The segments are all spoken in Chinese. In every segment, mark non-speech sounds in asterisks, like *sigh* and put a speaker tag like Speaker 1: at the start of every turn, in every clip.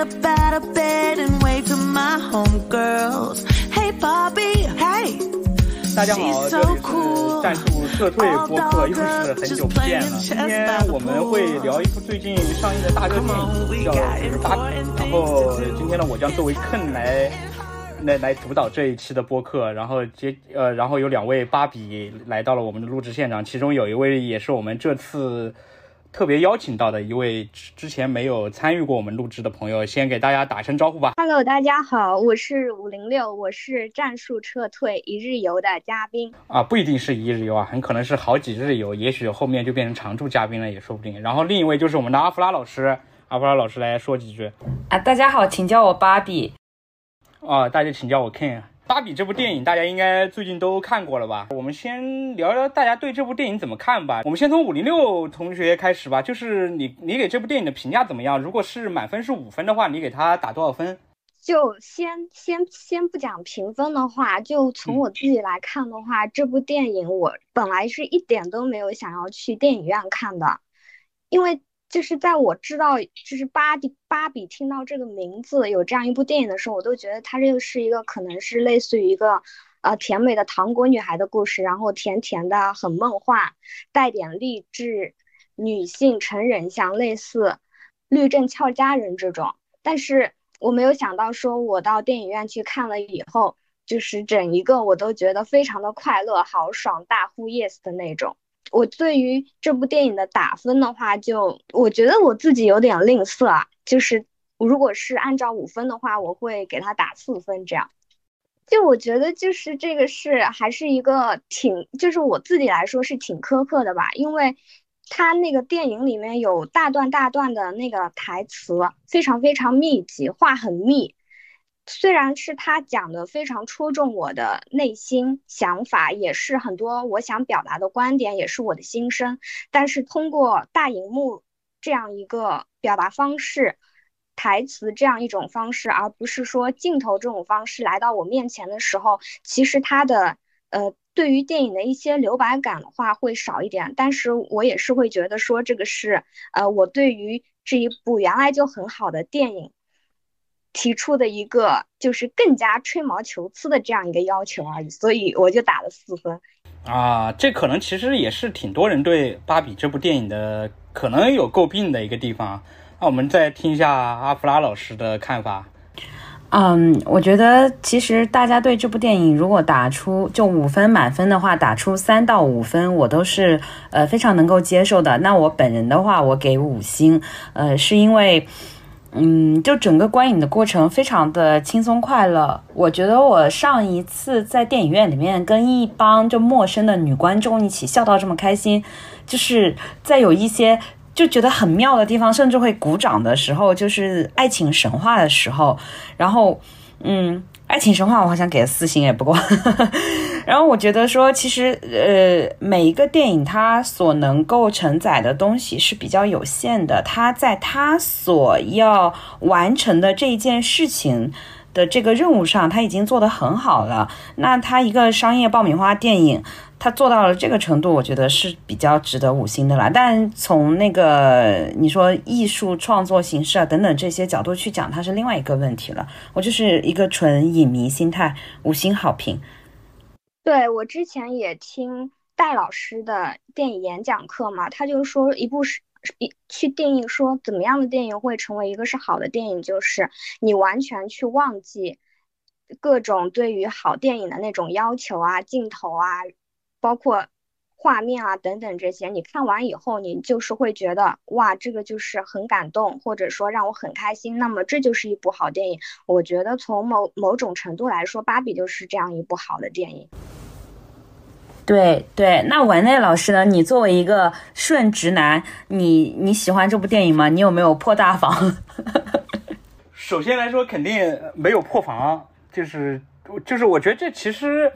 Speaker 1: up out of bed and wave to my homegirls. Hey, Bobby, hey.
Speaker 2: 大家好，这里是战术撤退播客，又是很久不见了。今天我们会聊一部最近上映的大热电影，叫《芭比》。然后今天呢，我将作为坑来来来主导这一期的播客。然后接呃，然后有两位芭比来到了我们的录制现场，其中有一位也是我们这次。特别邀请到的一位之前没有参与过我们录制的朋友，先给大家打声招呼吧。
Speaker 3: Hello，大家好，我是五零六，我是战术撤退一日游的嘉宾
Speaker 2: 啊，不一定是一日游啊，很可能是好几日游，也许后面就变成常驻嘉宾了，也说不定。然后另一位就是我们的阿弗拉老师，阿弗拉老师来说几句
Speaker 4: 啊，大家好，请叫我芭比
Speaker 2: 啊，大家请叫我 Ken。芭比这部电影大家应该最近都看过了吧？我们先聊聊大家对这部电影怎么看吧。我们先从五零六同学开始吧，就是你你给这部电影的评价怎么样？如果是满分是五分的话，你给他打多少分？
Speaker 3: 就先先先不讲评分的话，就从我自己来看的话，这部电影我本来是一点都没有想要去电影院看的，因为。就是在我知道，就是芭比芭比听到这个名字有这样一部电影的时候，我都觉得它这个是一个可能是类似于一个呃甜美的糖果女孩的故事，然后甜甜的很梦幻，带点励志，女性成人像类似律政俏佳人这种。但是我没有想到，说我到电影院去看了以后，就是整一个我都觉得非常的快乐、豪爽、大呼 yes 的那种。我对于这部电影的打分的话，就我觉得我自己有点吝啬啊。就是如果是按照五分的话，我会给他打四分这样。就我觉得就是这个是还是一个挺，就是我自己来说是挺苛刻的吧，因为他那个电影里面有大段大段的那个台词，非常非常密集，话很密。虽然是他讲的非常戳中我的内心想法，也是很多我想表达的观点，也是我的心声，但是通过大荧幕这样一个表达方式，台词这样一种方式，而不是说镜头这种方式来到我面前的时候，其实他的呃对于电影的一些留白感的话会少一点，但是我也是会觉得说这个是呃我对于这一部原来就很好的电影。提出的一个就是更加吹毛求疵的这样一个要求而已，所以我就打了四分。
Speaker 2: 啊，这可能其实也是挺多人对《芭比》这部电影的可能有诟病的一个地方。那我们再听一下阿弗拉老师的看法。
Speaker 4: 嗯，我觉得其实大家对这部电影如果打出就五分满分的话，打出三到五分，我都是呃非常能够接受的。那我本人的话，我给五星，呃，是因为。嗯，就整个观影的过程非常的轻松快乐。我觉得我上一次在电影院里面跟一帮就陌生的女观众一起笑到这么开心，就是在有一些就觉得很妙的地方，甚至会鼓掌的时候，就是爱情神话的时候。然后，嗯，爱情神话我好像给了四星，也不过。*laughs* 然后我觉得说，其实呃，每一个电影它所能够承载的东西是比较有限的，它在它所要完成的这一件事情的这个任务上，它已经做得很好了。那它一个商业爆米花电影，他做到了这个程度，我觉得是比较值得五星的啦。但从那个你说艺术创作形式啊等等这些角度去讲，它是另外一个问题了。我就是一个纯影迷心态，五星好评。
Speaker 3: 对我之前也听戴老师的电影演讲课嘛，他就说一部是一去定义说怎么样的电影会成为一个是好的电影，就是你完全去忘记各种对于好电影的那种要求啊、镜头啊，包括画面啊等等这些，你看完以后，你就是会觉得哇，这个就是很感动，或者说让我很开心，那么这就是一部好电影。我觉得从某某种程度来说，芭比就是这样一部好的电影。
Speaker 4: 对对，那文内老师呢？你作为一个顺直男，你你喜欢这部电影吗？你有没有破大防？*laughs*
Speaker 2: 首先来说，肯定没有破防，就是就是我觉得这其实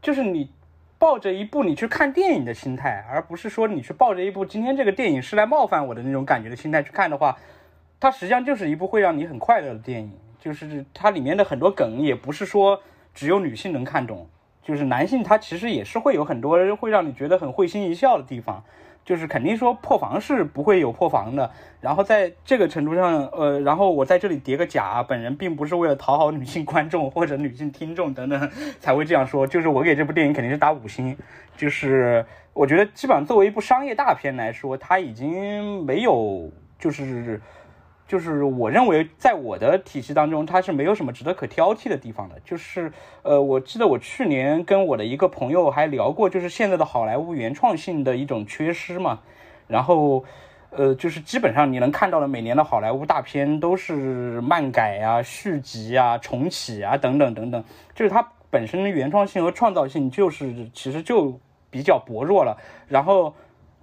Speaker 2: 就是你抱着一部你去看电影的心态，而不是说你去抱着一部今天这个电影是来冒犯我的那种感觉的心态去看的话，它实际上就是一部会让你很快乐的电影。就是它里面的很多梗，也不是说只有女性能看懂。就是男性，他其实也是会有很多会让你觉得很会心一笑的地方。就是肯定说破防是不会有破防的。然后在这个程度上，呃，然后我在这里叠个甲，本人并不是为了讨好女性观众或者女性听众等等才会这样说。就是我给这部电影肯定是打五星，就是我觉得基本上作为一部商业大片来说，它已经没有就是。就是我认为，在我的体系当中，它是没有什么值得可挑剔的地方的。就是，呃，我记得我去年跟我的一个朋友还聊过，就是现在的好莱坞原创性的一种缺失嘛。然后，呃，就是基本上你能看到的每年的好莱坞大片都是漫改啊、续集啊、重启啊等等等等，就是它本身的原创性和创造性就是其实就比较薄弱了。然后。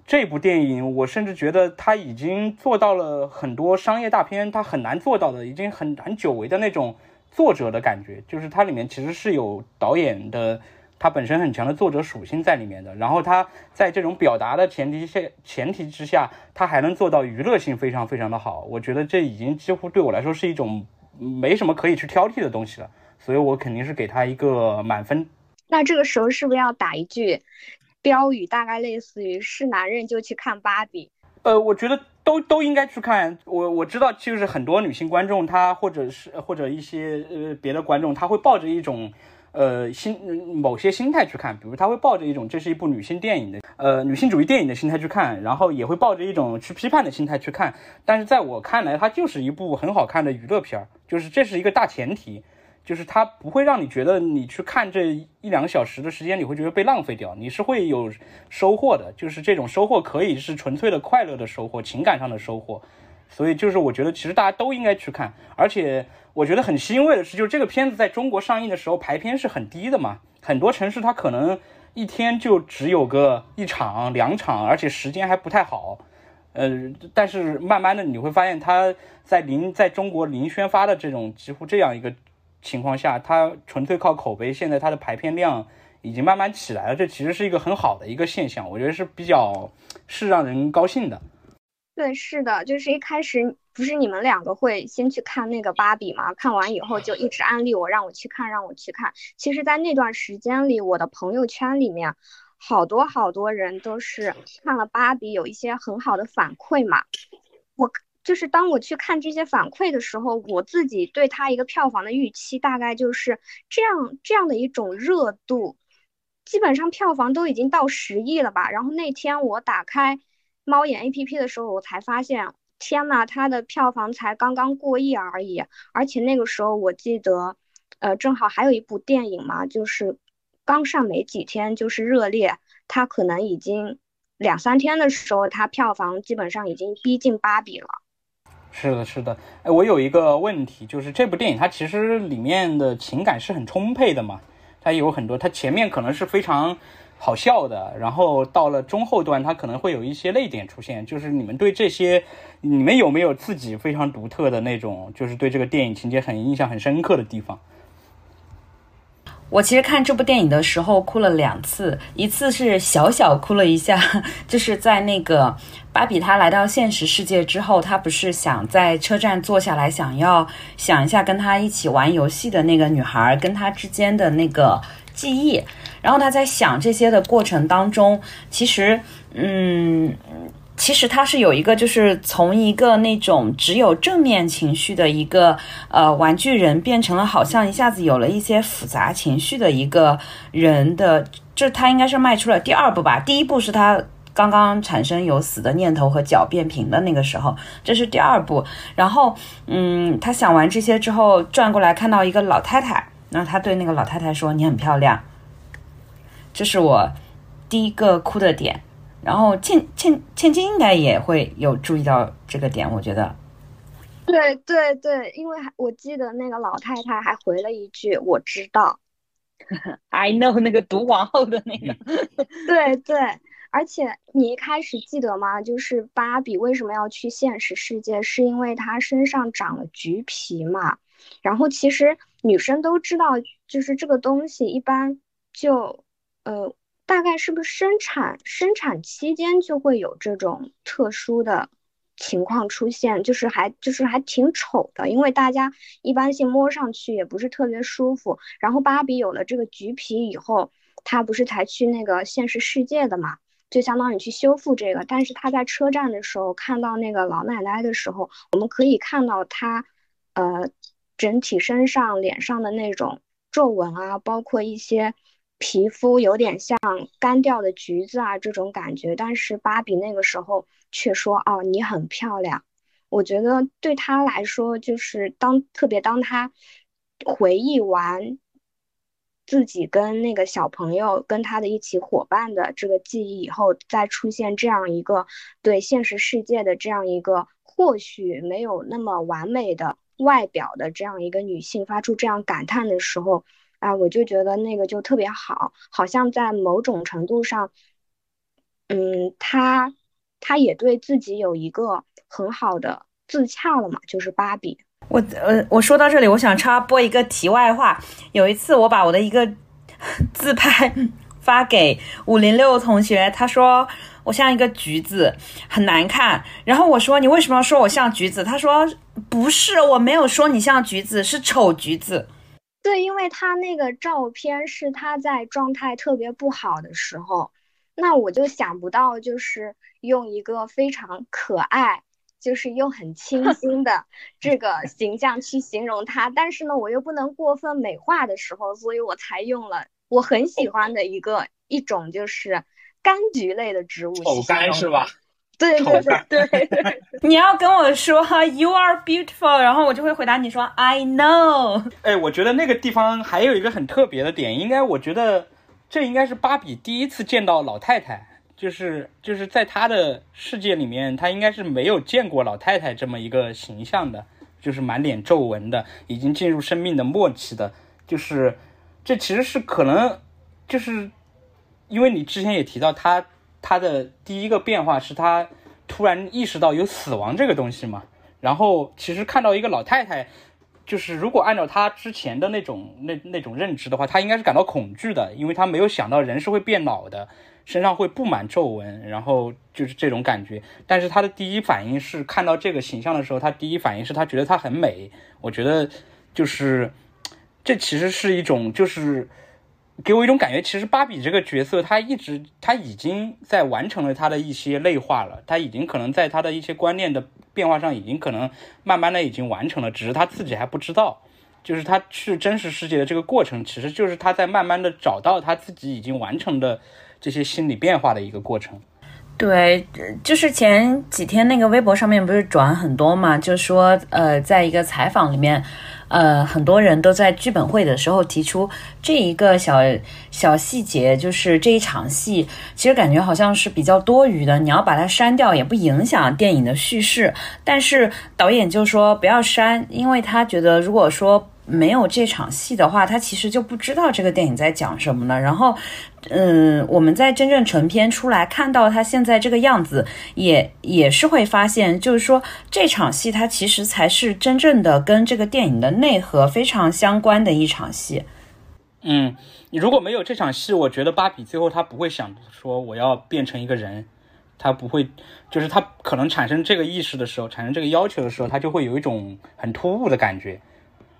Speaker 2: 这部电影，我甚至觉得他已经做到了很多商业大片他很难做到的，已经很很久违的那种作者的感觉。就是它里面其实是有导演的，他本身很强的作者属性在里面的。然后他在这种表达的前提下，前提之下，他还能做到娱乐性非常非常的好。我觉得这已经几乎对我来说是一种没什么可以去挑剔的东西了。所以我肯定是给他一个满分。
Speaker 3: 那这个时候是不是要打一句？标语大概类似于是男人就去看芭比，
Speaker 2: 呃，我觉得都都应该去看。我我知道，就是很多女性观众，她或者是或者一些呃别的观众，他会抱着一种呃心某些心态去看，比如他会抱着一种这是一部女性电影的呃女性主义电影的心态去看，然后也会抱着一种去批判的心态去看。但是在我看来，它就是一部很好看的娱乐片儿，就是这是一个大前提。就是它不会让你觉得你去看这一两个小时的时间，你会觉得被浪费掉，你是会有收获的。就是这种收获可以是纯粹的快乐的收获，情感上的收获。所以就是我觉得其实大家都应该去看。而且我觉得很欣慰的是，就是这个片子在中国上映的时候排片是很低的嘛，很多城市它可能一天就只有个一场两场，而且时间还不太好。呃，但是慢慢的你会发现，它在零在中国零宣发的这种几乎这样一个。情况下，它纯粹靠口碑，现在它的排片量已经慢慢起来了，这其实是一个很好的一个现象，我觉得是比较是让人高兴的。
Speaker 3: 对，是的，就是一开始不是你们两个会先去看那个芭比吗？看完以后就一直安利我，让我去看，让我去看。其实，在那段时间里，我的朋友圈里面好多好多人都是看了芭比，有一些很好的反馈嘛。我。就是当我去看这些反馈的时候，我自己对它一个票房的预期大概就是这样这样的一种热度，基本上票房都已经到十亿了吧。然后那天我打开猫眼 A P P 的时候，我才发现，天呐，它的票房才刚刚过亿而已。而且那个时候我记得，呃，正好还有一部电影嘛，就是刚上没几天就是热烈，它可能已经两三天的时候，它票房基本上已经逼近芭比了。
Speaker 2: 是的，是的，哎，我有一个问题，就是这部电影它其实里面的情感是很充沛的嘛，它有很多，它前面可能是非常好笑的，然后到了中后段，它可能会有一些泪点出现，就是你们对这些，你们有没有自己非常独特的那种，就是对这个电影情节很印象很深刻的地方？
Speaker 4: 我其实看这部电影的时候哭了两次，一次是小小哭了一下，*laughs* 就是在那个芭比她来到现实世界之后，她不是想在车站坐下来，想要想一下跟她一起玩游戏的那个女孩跟她之间的那个记忆，然后她在想这些的过程当中，其实，嗯。其实他是有一个，就是从一个那种只有正面情绪的一个呃玩具人，变成了好像一下子有了一些复杂情绪的一个人的，这他应该是迈出了第二步吧。第一步是他刚刚产生有死的念头和脚变平的那个时候，这是第二步。然后，嗯，他想完这些之后，转过来看到一个老太太，然后他对那个老太太说：“你很漂亮。”这是我第一个哭的点。然后倩倩倩倩应该也会有注意到这个点，我觉得。
Speaker 3: 对对对，因为我记得那个老太太还回了一句：“我知道。*laughs*
Speaker 4: ”I know 那个毒王后的那个。*laughs*
Speaker 3: 对对，而且你一开始记得吗？就是芭比为什么要去现实世界，是因为她身上长了橘皮嘛。然后其实女生都知道，就是这个东西一般就呃。大概是不是生产生产期间就会有这种特殊的情况出现，就是还就是还挺丑的，因为大家一般性摸上去也不是特别舒服。然后芭比有了这个橘皮以后，她不是才去那个现实世界的嘛？就相当于去修复这个。但是他在车站的时候看到那个老奶奶的时候，我们可以看到她，呃，整体身上脸上的那种皱纹啊，包括一些皮肤有点像干掉的橘子啊这种感觉。但是芭比那个时候却说：“哦，你很漂亮。”我觉得对他来说，就是当特别当他回忆完。自己跟那个小朋友跟他的一起伙伴的这个记忆以后，再出现这样一个对现实世界的这样一个或许没有那么完美的外表的这样一个女性发出这样感叹的时候，啊，我就觉得那个就特别好，好像在某种程度上，嗯，他他也对自己有一个很好的自洽了嘛，就是芭比。
Speaker 4: 我呃，我说到这里，我想插播一个题外话。有一次，我把我的一个 *laughs* 自拍 *laughs* 发给五零六同学，他说我像一个橘子，很难看。然后我说你为什么要说我像橘子？他说不是，我没有说你像橘子，是丑橘子。
Speaker 3: 对，因为他那个照片是他在状态特别不好的时候，那我就想不到，就是用一个非常可爱。就是又很清 *laughs* 新的这个形象去形容他，但是呢，我又不能过分美化的时候，所以我才用了我很喜欢的一个一种就是柑橘类的植物。
Speaker 2: 丑柑是吧？
Speaker 3: 对对对对。*laughs*
Speaker 4: 你要跟我说 “You are beautiful”，然后我就会回答你说 “I know”。
Speaker 2: 哎，我觉得那个地方还有一个很特别的点，应该我觉得 *laughs* 这应该是芭比第一次见到老太太。就是就是在她的世界里面，她应该是没有见过老太太这么一个形象的，就是满脸皱纹的，已经进入生命的末期的。就是这其实是可能，就是因为你之前也提到他他的第一个变化是他突然意识到有死亡这个东西嘛，然后其实看到一个老太太，就是如果按照他之前的那种那那种认知的话，他应该是感到恐惧的，因为他没有想到人是会变老的。身上会布满皱纹，然后就是这种感觉。但是他的第一反应是看到这个形象的时候，他第一反应是他觉得她很美。我觉得就是这其实是一种，就是给我一种感觉。其实芭比这个角色，她一直她已经在完成了她的一些内化了，她已经可能在她的一些观念的变化上，已经可能慢慢的已经完成了，只是她自己还不知道。就是她去真实世界的这个过程，其实就是她在慢慢的找到她自己已经完成的。这些心理变化的一个过程，
Speaker 4: 对，就是前几天那个微博上面不是转很多嘛，就说呃，在一个采访里面，呃，很多人都在剧本会的时候提出这一个小小细节，就是这一场戏，其实感觉好像是比较多余的，你要把它删掉也不影响电影的叙事，但是导演就说不要删，因为他觉得如果说。没有这场戏的话，他其实就不知道这个电影在讲什么呢。然后，嗯，我们在真正成片出来看到他现在这个样子，也也是会发现，就是说这场戏它其实才是真正的跟这个电影的内核非常相关的一场戏。
Speaker 2: 嗯，你如果没有这场戏，我觉得芭比最后他不会想说我要变成一个人，他不会，就是他可能产生这个意识的时候，产生这个要求的时候，他就会有一种很突兀的感觉。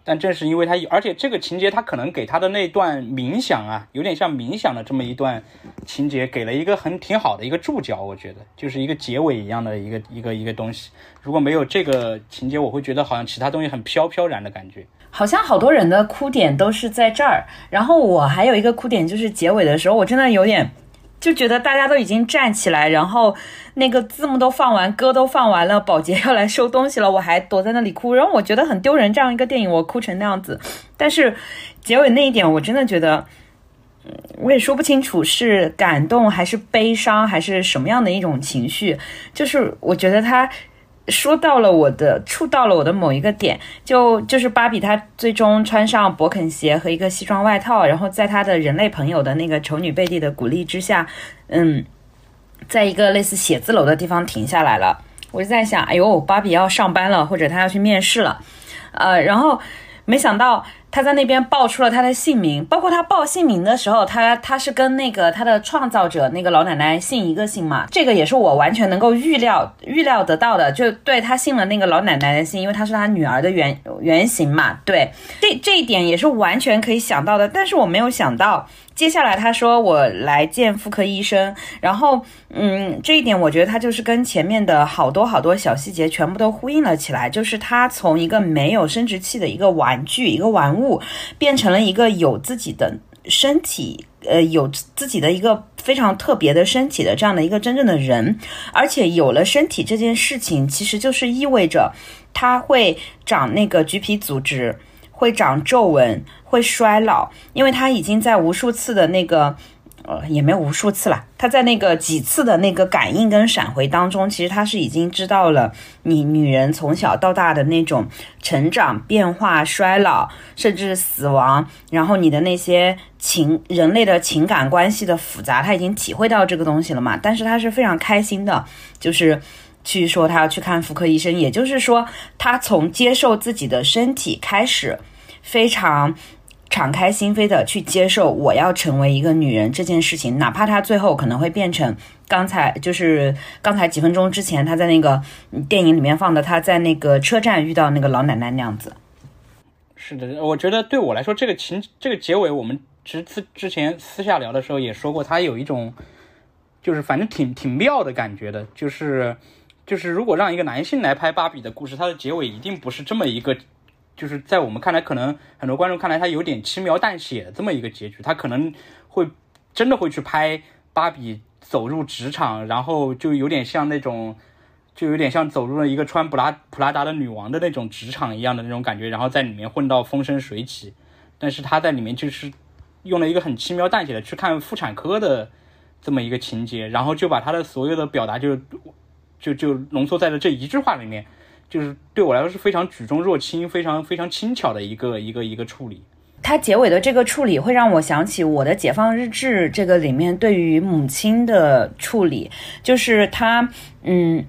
Speaker 2: 但正是因为他，而且这个情节他可能给他的那段冥想啊，有点像冥想的这么一段情节，给了一个很挺好的一个注脚，我觉得就是一个结尾一样的一个一个一个东西。如果没有这个情节，我会觉得好像其他东西很飘飘然的感觉。
Speaker 4: 好像好多人的哭点都是在这儿，然后我还有一个哭点就是结尾的时候，我真的有点。就觉得大家都已经站起来，然后那个字幕都放完，歌都放完了，保洁要来收东西了，我还躲在那里哭，然后我觉得很丢人。这样一个电影，我哭成那样子。但是结尾那一点，我真的觉得，嗯我也说不清楚是感动还是悲伤还是什么样的一种情绪。就是我觉得他。说到了我的，触到了我的某一个点，就就是芭比她最终穿上勃肯鞋和一个西装外套，然后在她的人类朋友的那个丑女贝蒂的鼓励之下，嗯，在一个类似写字楼的地方停下来了。我就在想，哎呦，芭比要上班了，或者她要去面试了，呃，然后没想到他在那边报出了他的姓名，包括他报姓名的时候，他他是跟那个他的创造者那个老奶奶姓一个姓嘛，这个也是我完全能够预料预料得到的，就对他姓了那个老奶奶的姓，因为他是他女儿的原原型嘛，对，这这一点也是完全可以想到的，但是我没有想到。接下来他说我来见妇科医生，然后嗯，这一点我觉得他就是跟前面的好多好多小细节全部都呼应了起来，就是他从一个没有生殖器的一个玩具、一个玩物，变成了一个有自己的身体，呃，有自己的一个非常特别的身体的这样的一个真正的人，而且有了身体这件事情，其实就是意味着它会长那个橘皮组织。会长皱纹，会衰老，因为它已经在无数次的那个，呃，也没有无数次了。他在那个几次的那个感应跟闪回当中，其实他是已经知道了你女人从小到大的那种成长、变化、衰老，甚至死亡，然后你的那些情人类的情感关系的复杂，他已经体会到这个东西了嘛。但是他是非常开心的，就是。去说他要去看妇科医生，也就是说，他从接受自己的身体开始，非常敞开心扉的去接受我要成为一个女人这件事情，哪怕她最后可能会变成刚才就是刚才几分钟之前她在那个电影里面放的她在那个车站遇到那个老奶奶那样子。
Speaker 2: 是的，我觉得对我来说，这个情这个结尾，我们之之之前私下聊的时候也说过，他有一种就是反正挺挺妙的感觉的，就是。就是如果让一个男性来拍芭比的故事，它的结尾一定不是这么一个，就是在我们看来，可能很多观众看来，他有点轻描淡写的这么一个结局，他可能会真的会去拍芭比走入职场，然后就有点像那种，就有点像走入了一个穿普拉普拉达的女王的那种职场一样的那种感觉，然后在里面混到风生水起。但是他在里面就是用了一个很轻描淡写的去看妇产科的这么一个情节，然后就把他的所有的表达就。就就浓缩在了这一句话里面，就是对我来说是非常举重若轻、非常非常轻巧的一个一个一个处理。
Speaker 4: 它结尾的这个处理会让我想起我的《解放日志》这个里面对于母亲的处理，就是他嗯。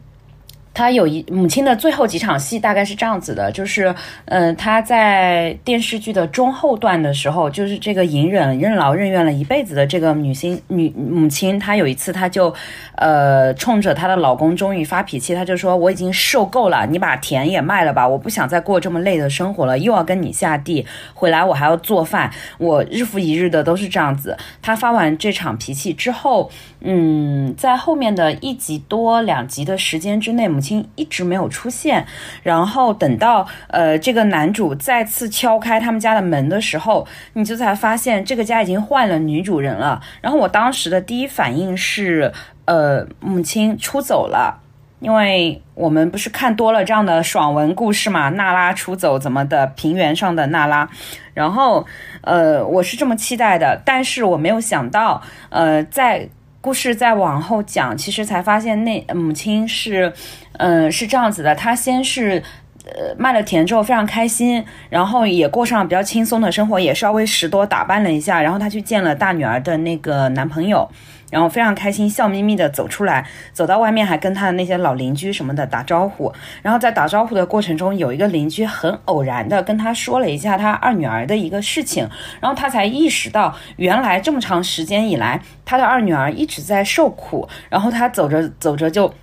Speaker 4: 他有一母亲的最后几场戏大概是这样子的，就是，嗯，他在电视剧的中后段的时候，就是这个隐忍、任劳任怨了一辈子的这个女性女母亲，她有一次，她就，呃，冲着她的老公终于发脾气，她就说：“我已经受够了，你把田也卖了吧，我不想再过这么累的生活了，又要跟你下地，回来我还要做饭，我日复一日的都是这样子。”她发完这场脾气之后，嗯，在后面的一集多两集的时间之内，母亲一直没有出现，然后等到呃这个男主再次敲开他们家的门的时候，你就才发现这个家已经换了女主人了。然后我当时的第一反应是，呃，母亲出走了，因为我们不是看多了这样的爽文故事嘛，娜拉出走怎么的，平原上的娜拉。然后呃，我是这么期待的，但是我没有想到，呃，在。故事再往后讲，其实才发现那母亲是，嗯，是这样子的。她先是，呃，卖了田之后非常开心，然后也过上比较轻松的生活，也稍微拾掇打扮了一下，然后她去见了大女儿的那个男朋友。然后非常开心，笑眯眯的走出来，走到外面还跟他的那些老邻居什么的打招呼。然后在打招呼的过程中，有一个邻居很偶然的跟他说了一下他二女儿的一个事情，然后他才意识到，原来这么长时间以来，他的二女儿一直在受苦。然后他走着走着就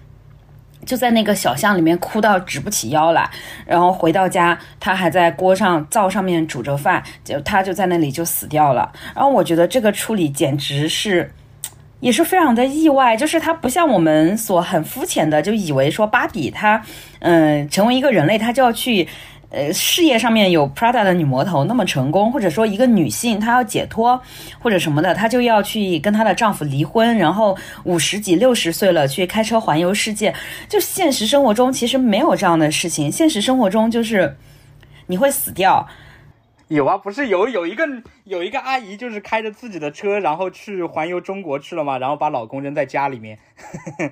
Speaker 4: 就在那个小巷里面哭到直不起腰来。然后回到家，他还在锅上灶上面煮着饭，就他就在那里就死掉了。然后我觉得这个处理简直是。也是非常的意外，就是他不像我们所很肤浅的就以为说芭比她，嗯，成为一个人类，她就要去，呃，事业上面有 Prada 的女魔头那么成功，或者说一个女性她要解脱或者什么的，她就要去跟她的丈夫离婚，然后五十几六十岁了去开车环游世界。就现实生活中其实没有这样的事情，现实生活中就是你会死掉。
Speaker 2: 有啊，不是有有一个有一个阿姨，就是开着自己的车，然后去环游中国去了嘛，然后把老公扔在家里面。*laughs*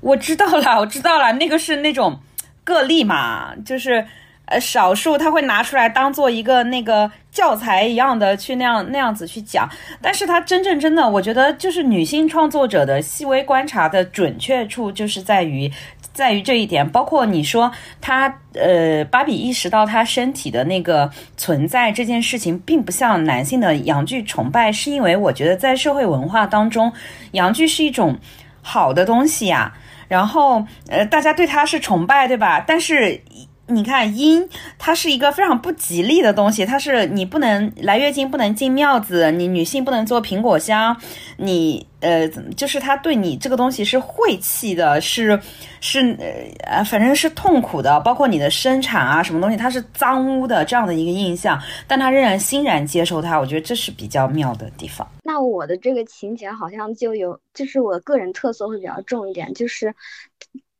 Speaker 4: 我知道了，我知道了，那个是那种个例嘛，就是呃少数他会拿出来当做一个那个教材一样的去那样那样子去讲，但是他真正真的，我觉得就是女性创作者的细微观察的准确处，就是在于在于这一点，包括你说他呃，芭比意识到他身体的那个存在这件事情，并不像男性的阳具崇拜，是因为我觉得在社会文化当中，阳具是一种好的东西呀。然后呃，大家对他是崇拜，对吧？但是。你看阴，它是一个非常不吉利的东西，它是你不能来月经，不能进庙子，你女性不能做苹果香，你呃，就是它对你这个东西是晦气的，是是呃，反正是痛苦的，包括你的生产啊，什么东西它是脏污的这样的一个印象，但他仍然欣然接受它，我觉得这是比较妙的地方。
Speaker 3: 那我的这个情节好像就有，就是我个人特色会比较重一点，就是。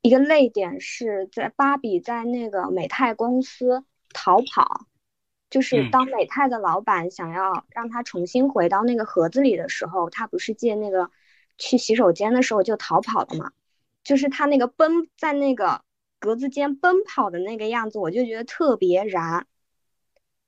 Speaker 3: 一个泪点是在芭比在那个美泰公司逃跑，就是当美泰的老板想要让他重新回到那个盒子里的时候，他不是借那个去洗手间的时候就逃跑了嘛？就是他那个奔在那个格子间奔跑的那个样子，我就觉得特别燃。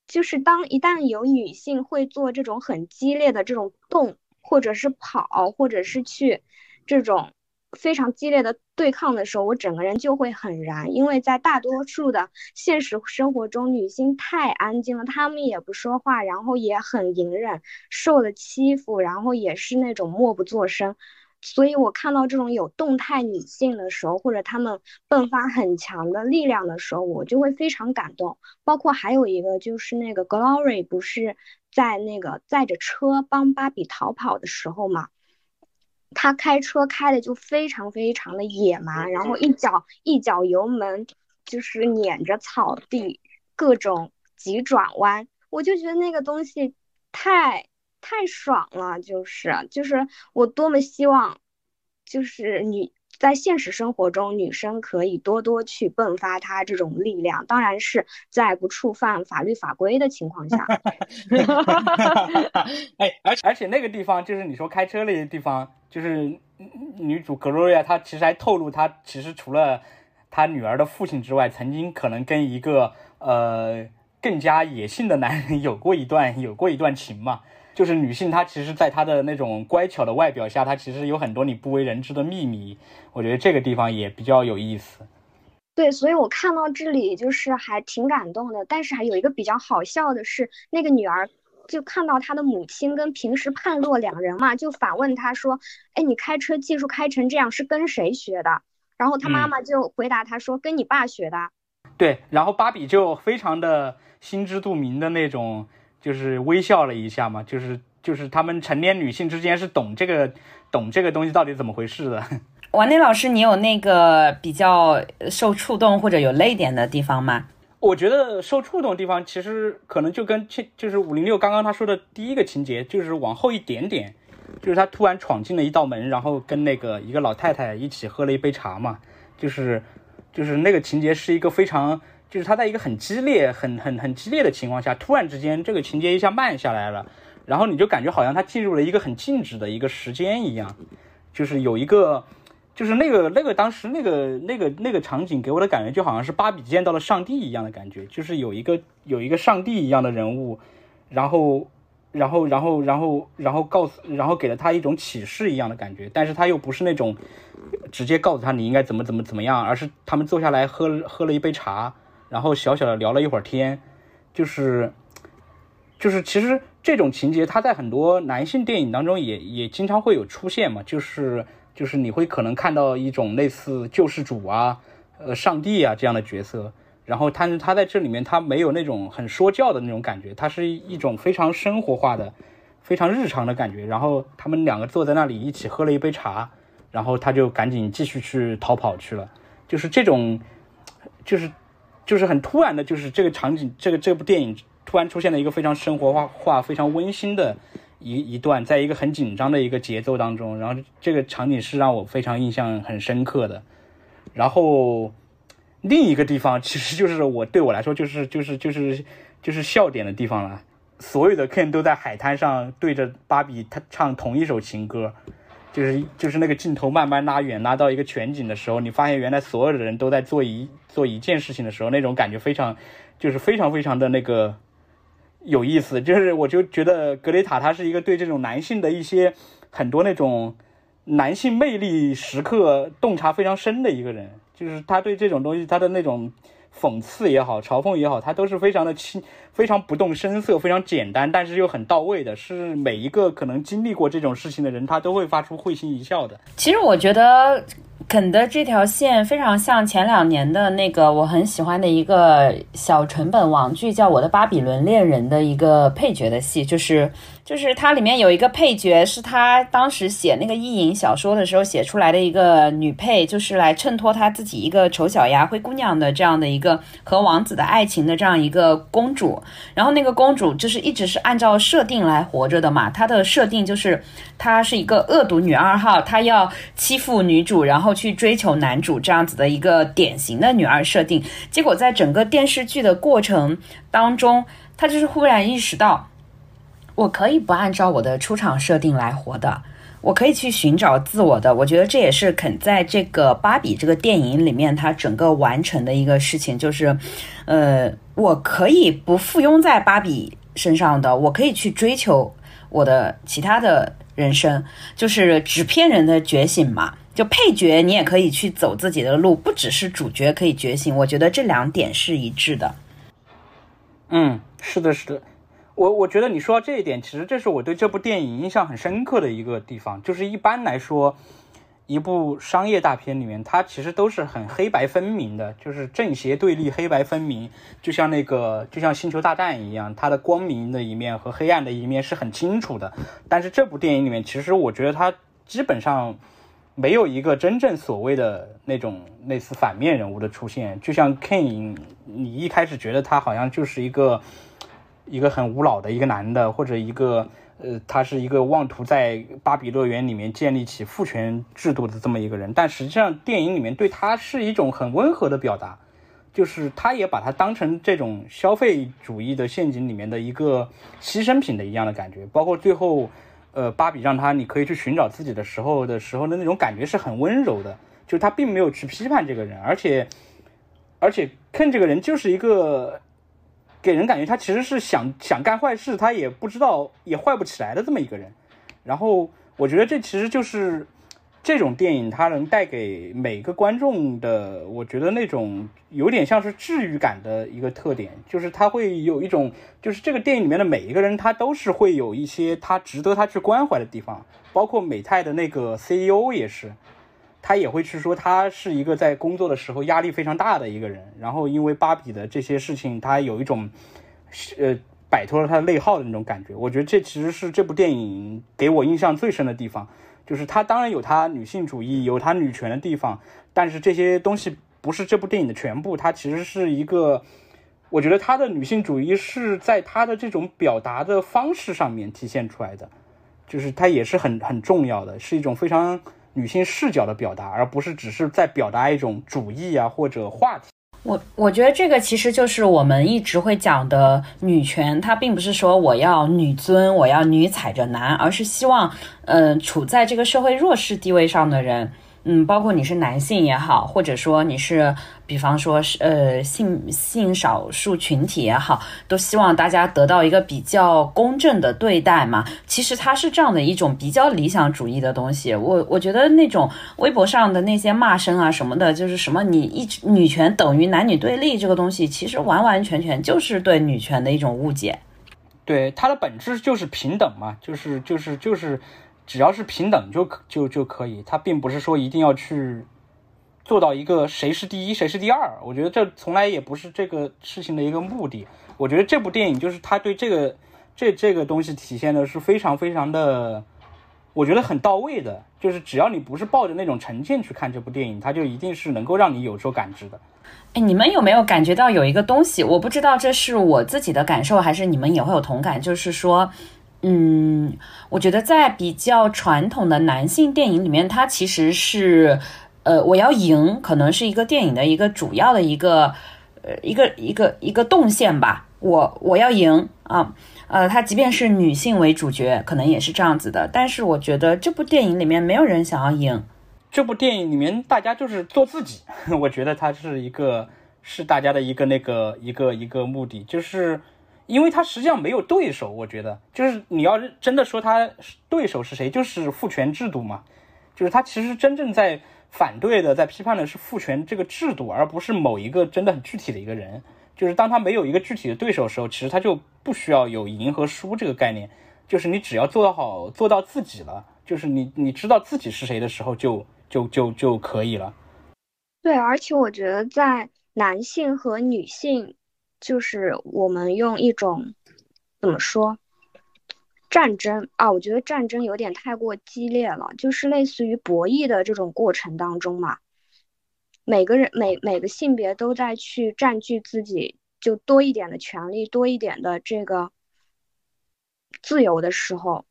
Speaker 3: 就是当一旦有女性会做这种很激烈的这种动，或者是跑，或者是去这种。非常激烈的对抗的时候，我整个人就会很燃，因为在大多数的现实生活中，女性太安静了，她们也不说话，然后也很隐忍，受了欺负，然后也是那种默不作声。所以我看到这种有动态女性的时候，或者她们迸发很强的力量的时候，我就会非常感动。包括还有一个就是那个 Glory 不是在那个载着车帮芭比逃跑的时候嘛？他开车开的就非常非常的野蛮，然后一脚一脚油门，就是撵着草地，各种急转弯，我就觉得那个东西太太爽了，就是就是我多么希望，就是女在现实生活中女生可以多多去迸发她这种力量，当然是在不触犯法律法规的情况下。*laughs*
Speaker 2: 哎，而且而且那个地方就是你说开车那些地方。就是女主格洛瑞亚，她其实还透露，她其实除了她女儿的父亲之外，曾经可能跟一个呃更加野性的男人 *laughs* 有过一段有过一段情嘛。就是女性，她其实，在她的那种乖巧的外表下，她其实有很多你不为人知的秘密。我觉得这个地方也比较有意思。
Speaker 3: 对，所以我看到这里就是还挺感动的。但是还有一个比较好笑的是，那个女儿。就看到她的母亲跟平时判若两人嘛，就反问她说：“哎，你开车技术开成这样是跟谁学的？”然后她妈妈就回答她说：“跟你爸学的。”
Speaker 2: 对，然后芭比就非常的心知肚明的那种，就是微笑了一下嘛，就是就是他们成年女性之间是懂这个懂这个东西到底怎么回事的。*laughs*
Speaker 4: 王内老师，你有那个比较受触动或者有泪点的地方吗？
Speaker 2: 我觉得受触动的地方，其实可能就跟情，就是五零六刚刚他说的第一个情节，就是往后一点点，就是他突然闯进了一道门，然后跟那个一个老太太一起喝了一杯茶嘛，就是就是那个情节是一个非常，就是他在一个很激烈、很很很激烈的情况下，突然之间这个情节一下慢下来了，然后你就感觉好像他进入了一个很静止的一个时间一样，就是有一个。就是那个那个当时那个那个那个场景给我的感觉就好像是芭比见到了上帝一样的感觉，就是有一个有一个上帝一样的人物，然后然后然后然后然后告诉然后给了他一种启示一样的感觉，但是他又不是那种直接告诉他你应该怎么怎么怎么样，而是他们坐下来喝喝了一杯茶，然后小小的聊了一会儿天，就是就是其实这种情节他在很多男性电影当中也也经常会有出现嘛，就是。就是你会可能看到一种类似救世主啊、呃上帝啊这样的角色，然后他他在这里面他没有那种很说教的那种感觉，他是一种非常生活化的、非常日常的感觉。然后他们两个坐在那里一起喝了一杯茶，然后他就赶紧继续去逃跑去了。就是这种，就是就是很突然的，就是这个场景，这个这部电影突然出现了一个非常生活化、化非常温馨的。一一段，在一个很紧张的一个节奏当中，然后这个场景是让我非常印象很深刻的。然后另一个地方，其实就是我对我来说，就是就是就是就是笑点的地方了。所有的 Ken 都在海滩上对着芭比他唱同一首情歌，就是就是那个镜头慢慢拉远，拉到一个全景的时候，你发现原来所有的人都在做一做一件事情的时候，那种感觉非常，就是非常非常的那个。有意思，就是我就觉得格雷塔他是一个对这种男性的一些很多那种男性魅力时刻洞察非常深的一个人，就是他对这种东西，他的那种讽刺也好，嘲讽也好，他都是非常的轻，非常不动声色，非常简单，但是又很到位的，是每一个可能经历过这种事情的人，他都会发出会心一笑的。
Speaker 4: 其实我觉得。肯的这条线非常像前两年的那个我很喜欢的一个小成本网剧，叫《我的巴比伦恋人》的一个配角的戏，就是就是它里面有一个配角，是他当时写那个意淫小说的时候写出来的一个女配，就是来衬托他自己一个丑小鸭灰姑娘的这样的一个和王子的爱情的这样一个公主。然后那个公主就是一直是按照设定来活着的嘛，她的设定就是她是一个恶毒女二号，她要欺负女主，然后。去追求男主这样子的一个典型的女二设定，结果在整个电视剧的过程当中，她就是忽然意识到，我可以不按照我的出场设定来活的，我可以去寻找自我的。我觉得这也是肯在这个芭比这个电影里面，他整个完成的一个事情，就是，呃，我可以不附庸在芭比身上的，我可以去追求我的其他的人生，就是纸片人的觉醒嘛。就配角，你也可以去走自己的路，不只是主角可以觉醒。我觉得这两点是一致的。
Speaker 2: 嗯，是的，是的。我我觉得你说到这一点，其实这是我对这部电影印象很深刻的一个地方。就是一般来说，一部商业大片里面，它其实都是很黑白分明的，就是正邪对立，黑白分明。就像那个，就像星球大战一样，它的光明的一面和黑暗的一面是很清楚的。但是这部电影里面，其实我觉得它基本上。没有一个真正所谓的那种类似反面人物的出现，就像 Ken，你一开始觉得他好像就是一个一个很无脑的一个男的，或者一个呃，他是一个妄图在芭比乐园里面建立起父权制度的这么一个人，但实际上电影里面对他是一种很温和的表达，就是他也把他当成这种消费主义的陷阱里面的一个牺牲品的一样的感觉，包括最后。呃，芭比让他你可以去寻找自己的时候的时候的那种感觉是很温柔的，就是他并没有去批判这个人，而且而且肯这个人就是一个给人感觉他其实是想想干坏事，他也不知道也坏不起来的这么一个人。然后我觉得这其实就是。这种电影它能带给每个观众的，我觉得那种有点像是治愈感的一个特点，就是它会有一种，就是这个电影里面的每一个人，他都是会有一些他值得他去关怀的地方，包括美泰的那个 CEO 也是，他也会去说他是一个在工作的时候压力非常大的一个人，然后因为芭比的这些事情，他有一种，呃，摆脱了他的内耗的那种感觉。我觉得这其实是这部电影给我印象最深的地方。就是他当然有他女性主义、有他女权的地方，但是这些东西不是这部电影的全部。它其实是一个，我觉得他的女性主义是在他的这种表达的方式上面体现出来的，就是它也是很很重要的，是一种非常女性视角的表达，而不是只是在表达一种主义啊或者话题。
Speaker 4: 我我觉得这个其实就是我们一直会讲的女权，它并不是说我要女尊，我要女踩着男，而是希望，嗯，处在这个社会弱势地位上的人。嗯，包括你是男性也好，或者说你是，比方说是呃性性少数群体也好，都希望大家得到一个比较公正的对待嘛。其实它是这样的一种比较理想主义的东西。我我觉得那种微博上的那些骂声啊什么的，就是什么你一直女权等于男女对立这个东西，其实完完全全就是对女权的一种误解。
Speaker 2: 对，它的本质就是平等嘛，就是就是就是。只要是平等就就就可以，他并不是说一定要去做到一个谁是第一谁是第二。我觉得这从来也不是这个事情的一个目的。我觉得这部电影就是他对这个这这个东西体现的是非常非常的，我觉得很到位的。就是只要你不是抱着那种成见去看这部电影，它就一定是能够让你有所感知的。
Speaker 4: 哎，你们有没有感觉到有一个东西？我不知道这是我自己的感受，还是你们也会有同感？就是说。嗯，我觉得在比较传统的男性电影里面，它其实是，呃，我要赢，可能是一个电影的一个主要的一个，呃，一个一个一个动线吧。我我要赢啊，呃，他即便是女性为主角，可能也是这样子的。但是我觉得这部电影里面没有人想要赢，
Speaker 2: 这部电影里面大家就是做自己。*laughs* 我觉得它是一个是大家的一个那个一个一个目的，就是。因为他实际上没有对手，我觉得就是你要真的说他对手是谁，就是父权制度嘛，就是他其实真正在反对的，在批判的是父权这个制度，而不是某一个真的很具体的一个人。就是当他没有一个具体的对手的时候，其实他就不需要有赢和输这个概念。就是你只要做好做到自己了，就是你你知道自己是谁的时候，就就就就可以了。
Speaker 3: 对，而且我觉得在男性和女性，就是我们用一种怎么说战争啊？我觉得战争有点太过激烈了，就是类似于博弈的这种过程当中嘛。每个人每每个性别都在去占据自己就多一点的权利，多一点的这个。自由的时候，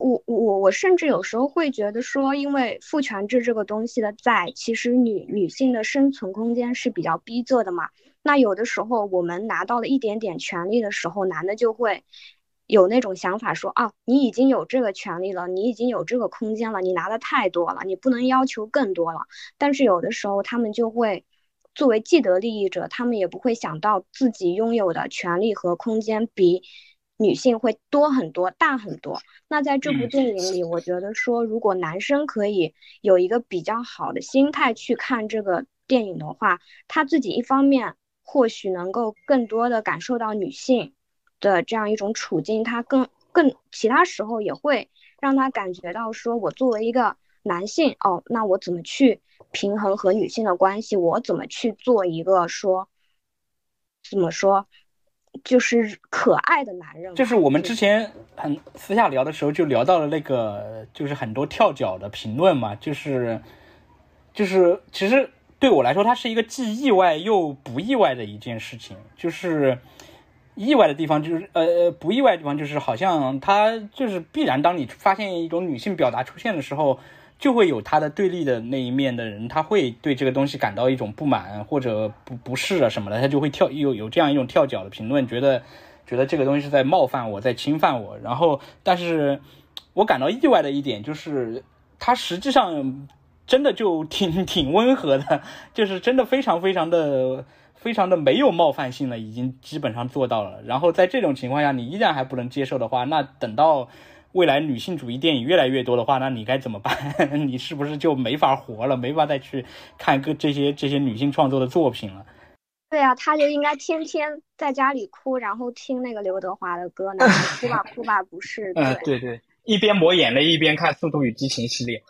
Speaker 3: 我我我甚至有时候会觉得说，因为父权制这个东西的在，其实女女性的生存空间是比较逼仄的嘛。那有的时候我们拿到了一点点权利的时候，男的就会有那种想法说啊，你已经有这个权利了，你已经有这个空间了，你拿的太多了，你不能要求更多了。但是有的时候他们就会作为既得利益者，他们也不会想到自己拥有的权利和空间比。女性会多很多，大很多。那在这部电影里，我觉得说，如果男生可以有一个比较好的心态去看这个电影的话，他自己一方面或许能够更多的感受到女性的这样一种处境，他更更其他时候也会让他感觉到说，我作为一个男性，哦，那我怎么去平衡和女性的关系？我怎么去做一个说，怎么说？就是可爱的男人，
Speaker 2: 就是我们之前很私下聊的时候就聊到了那个，就是很多跳脚的评论嘛，就是，就是其实对我来说，它是一个既意外又不意外的一件事情。就是意外的地方，就是呃不意外的地方，就是好像它就是必然，当你发现一种女性表达出现的时候。就会有他的对立的那一面的人，他会对这个东西感到一种不满或者不不适啊什么的，他就会跳有有这样一种跳脚的评论，觉得觉得这个东西是在冒犯我，在侵犯我。然后，但是我感到意外的一点就是，他实际上真的就挺挺温和的，就是真的非常非常的非常的没有冒犯性了，已经基本上做到了。然后在这种情况下，你依然还不能接受的话，那等到。未来女性主义电影越来越多的话，那你该怎么办？*laughs* 你是不是就没法活了？没法再去看个这些这些女性创作的作品了？
Speaker 3: 对啊，他就应该天天在家里哭，然后听那个刘德华的歌呢，哭吧哭吧不是？*laughs*
Speaker 5: 嗯，对对，一边抹眼泪一边看《速度与激情》系列。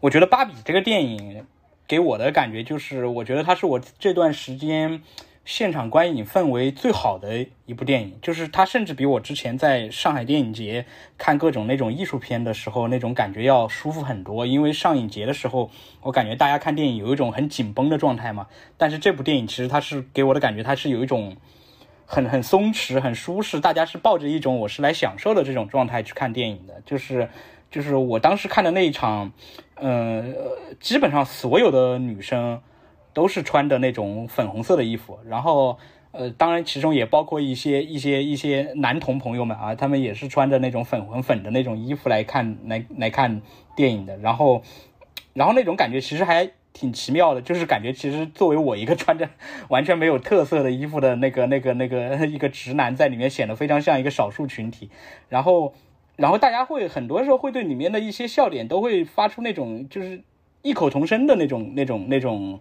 Speaker 2: 我觉得《芭比》这个电影给我的感觉就是，我觉得它是我这段时间。现场观影氛围最好的一部电影，就是它，甚至比我之前在上海电影节看各种那种艺术片的时候那种感觉要舒服很多。因为上影节的时候，我感觉大家看电影有一种很紧绷的状态嘛。但是这部电影其实它是给我的感觉，它是有一种很很松弛、很舒适，大家是抱着一种我是来享受的这种状态去看电影的。就是就是我当时看的那一场，呃，基本上所有的女生。都是穿着那种粉红色的衣服，然后，呃，当然其中也包括一些一些一些男同朋友们啊，他们也是穿着那种粉红粉的那种衣服来看来来看电影的，然后，然后那种感觉其实还挺奇妙的，就是感觉其实作为我一个穿着完全没有特色的衣服的那个那个那个 *laughs* 一个直男，在里面显得非常像一个少数群体，然后，然后大家会很多时候会对里面的一些笑点都会发出那种就是异口同声的那种那种。那种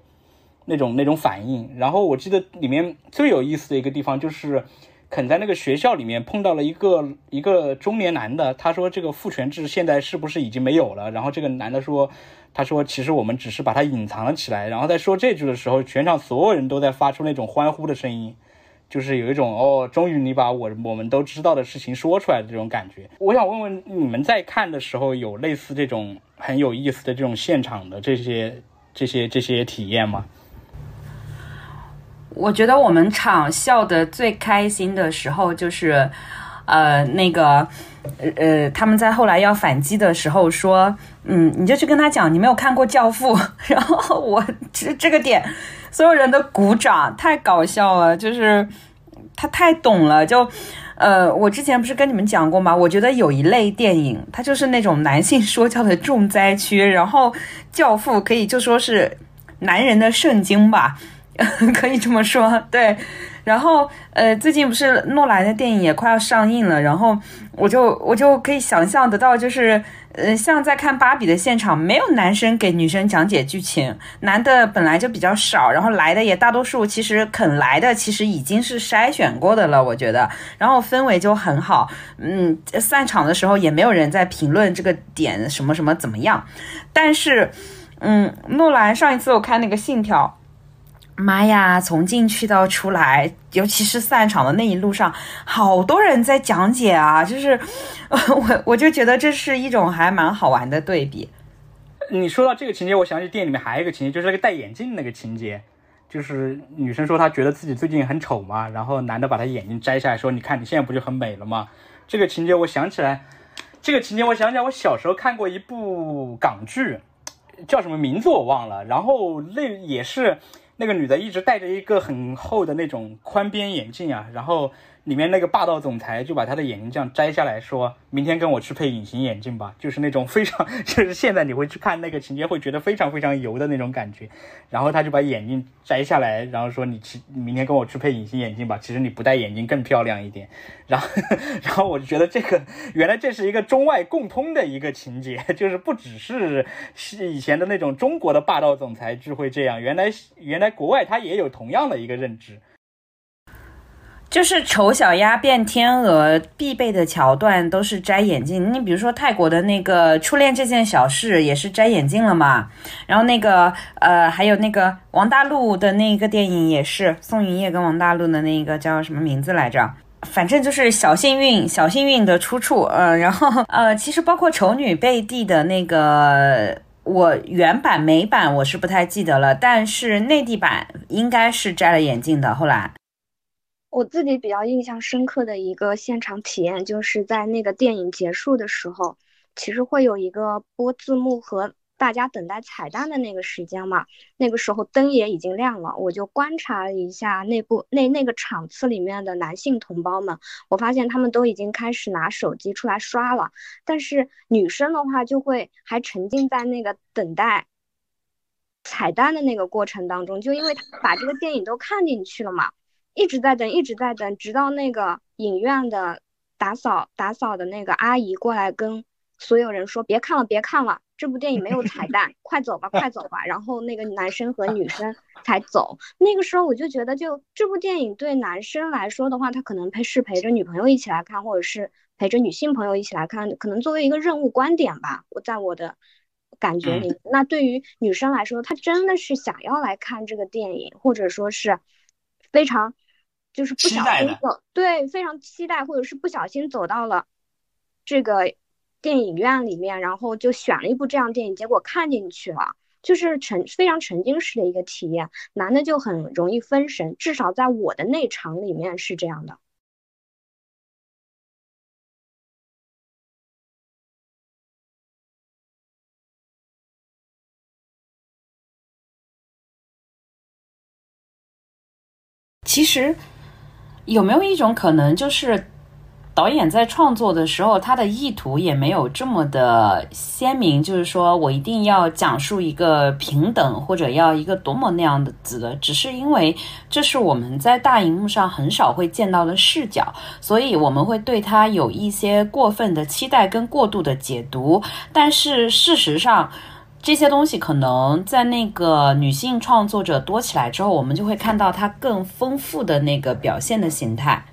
Speaker 2: 那种那种反应，然后我记得里面最有意思的一个地方就是，肯在那个学校里面碰到了一个一个中年男的，他说这个父权制现在是不是已经没有了？然后这个男的说，他说其实我们只是把它隐藏了起来。然后在说这句的时候，全场所有人都在发出那种欢呼的声音，就是有一种哦，终于你把我我们都知道的事情说出来的这种感觉。我想问问你们在看的时候有类似这种很有意思的这种现场的这些这些这些体验吗？
Speaker 4: 我觉得我们场笑的最开心的时候就是，呃，那个，呃，他们在后来要反击的时候说，嗯，你就去跟他讲你没有看过《教父》，*laughs* 然后我这这个点，所有人都鼓掌，太搞笑了，就是他太懂了，就，呃，我之前不是跟你们讲过吗？我觉得有一类电影，它就是那种男性说教的重灾区，然后《教父》可以就说是男人的圣经吧。*laughs* 可以这么说，对。然后，呃，最近不是诺兰的电影也快要上映了，然后我就我就可以想象得到，就是呃，像在看芭比的现场，没有男生给女生讲解剧情，男的本来就比较少，然后来的也大多数，其实肯来的其实已经是筛选过的了，我觉得，然后氛围就很好，嗯，散场的时候也没有人在评论这个点什么什么怎么样，但是，嗯，诺兰上一次我看那个《信条》。妈呀！从进去到出来，尤其是散场的那一路上，好多人在讲解啊，就是我我就觉得这是一种还蛮好玩的对比。
Speaker 2: 你说到这个情节，我想起电影里面还有一个情节，就是那个戴眼镜那个情节，就是女生说她觉得自己最近很丑嘛，然后男的把她眼镜摘下来说：“你看你现在不就很美了吗？”这个情节我想起来，这个情节我想起来，我小时候看过一部港剧，叫什么名字我忘了，然后那也是。那个女的一直戴着一个很厚的那种宽边眼镜啊，然后。里面那个霸道总裁就把他的眼镜这样摘下来说：“明天跟我去配隐形眼镜吧。”就是那种非常，*laughs* 就是现在你会去看那个情节，会觉得非常非常油的那种感觉。然后他就把眼镜摘下来，然后说：“你其明天跟我去配隐形眼镜吧。其实你不戴眼镜更漂亮一点。”然后，然后我就觉得这个原来这是一个中外共通的一个情节，就是不只是是以前的那种中国的霸道总裁就会这样，原来原来国外他也有同样的一个认知。
Speaker 4: 就是丑小鸭变天鹅必备的桥段都是摘眼镜。你比如说泰国的那个初恋这件小事也是摘眼镜了嘛。然后那个呃，还有那个王大陆的那个电影也是宋云烨跟王大陆的那个叫什么名字来着？反正就是小幸运，小幸运的出处。嗯，然后呃，其实包括丑女贝蒂的那个，我原版美版我是不太记得了，但是内地版应该是摘了眼镜的。后来。
Speaker 3: 我自己比较印象深刻的一个现场体验，就是在那个电影结束的时候，其实会有一个播字幕和大家等待彩蛋的那个时间嘛。那个时候灯也已经亮了，我就观察了一下那部那那个场次里面的男性同胞们，我发现他们都已经开始拿手机出来刷了，但是女生的话就会还沉浸在那个等待彩蛋的那个过程当中，就因为把这个电影都看进去了嘛。一直在等，一直在等，直到那个影院的打扫打扫的那个阿姨过来跟所有人说：“别看了，别看了，这部电影没有彩蛋，快走吧，快走吧。”然后那个男生和女生才走。那个时候我就觉得，就这部电影对男生来说的话，他可能陪是陪着女朋友一起来看，或者是陪着女性朋友一起来看，可能作为一个任务观点吧。我在我的感觉里，那对于女生来说，她真的是想要来看这个电影，或者说是非常。就是不小心走，对，非常期待，或者是不小心走到了这个电影院里面，然后就选了一部这样电影，结果看进去了，就是沉非常沉浸式的一个体验。男的就很容易分神，至少在我的内场里面是这样的。
Speaker 4: 其实。有没有一种可能，就是导演在创作的时候，他的意图也没有这么的鲜明，就是说我一定要讲述一个平等，或者要一个多么那样的子的，只是因为这是我们在大荧幕上很少会见到的视角，所以我们会对他有一些过分的期待跟过度的解读。但是事实上，这些东西可能在那个女性创作者多起来之后，我们就会看到它更丰富的那个表现的形态。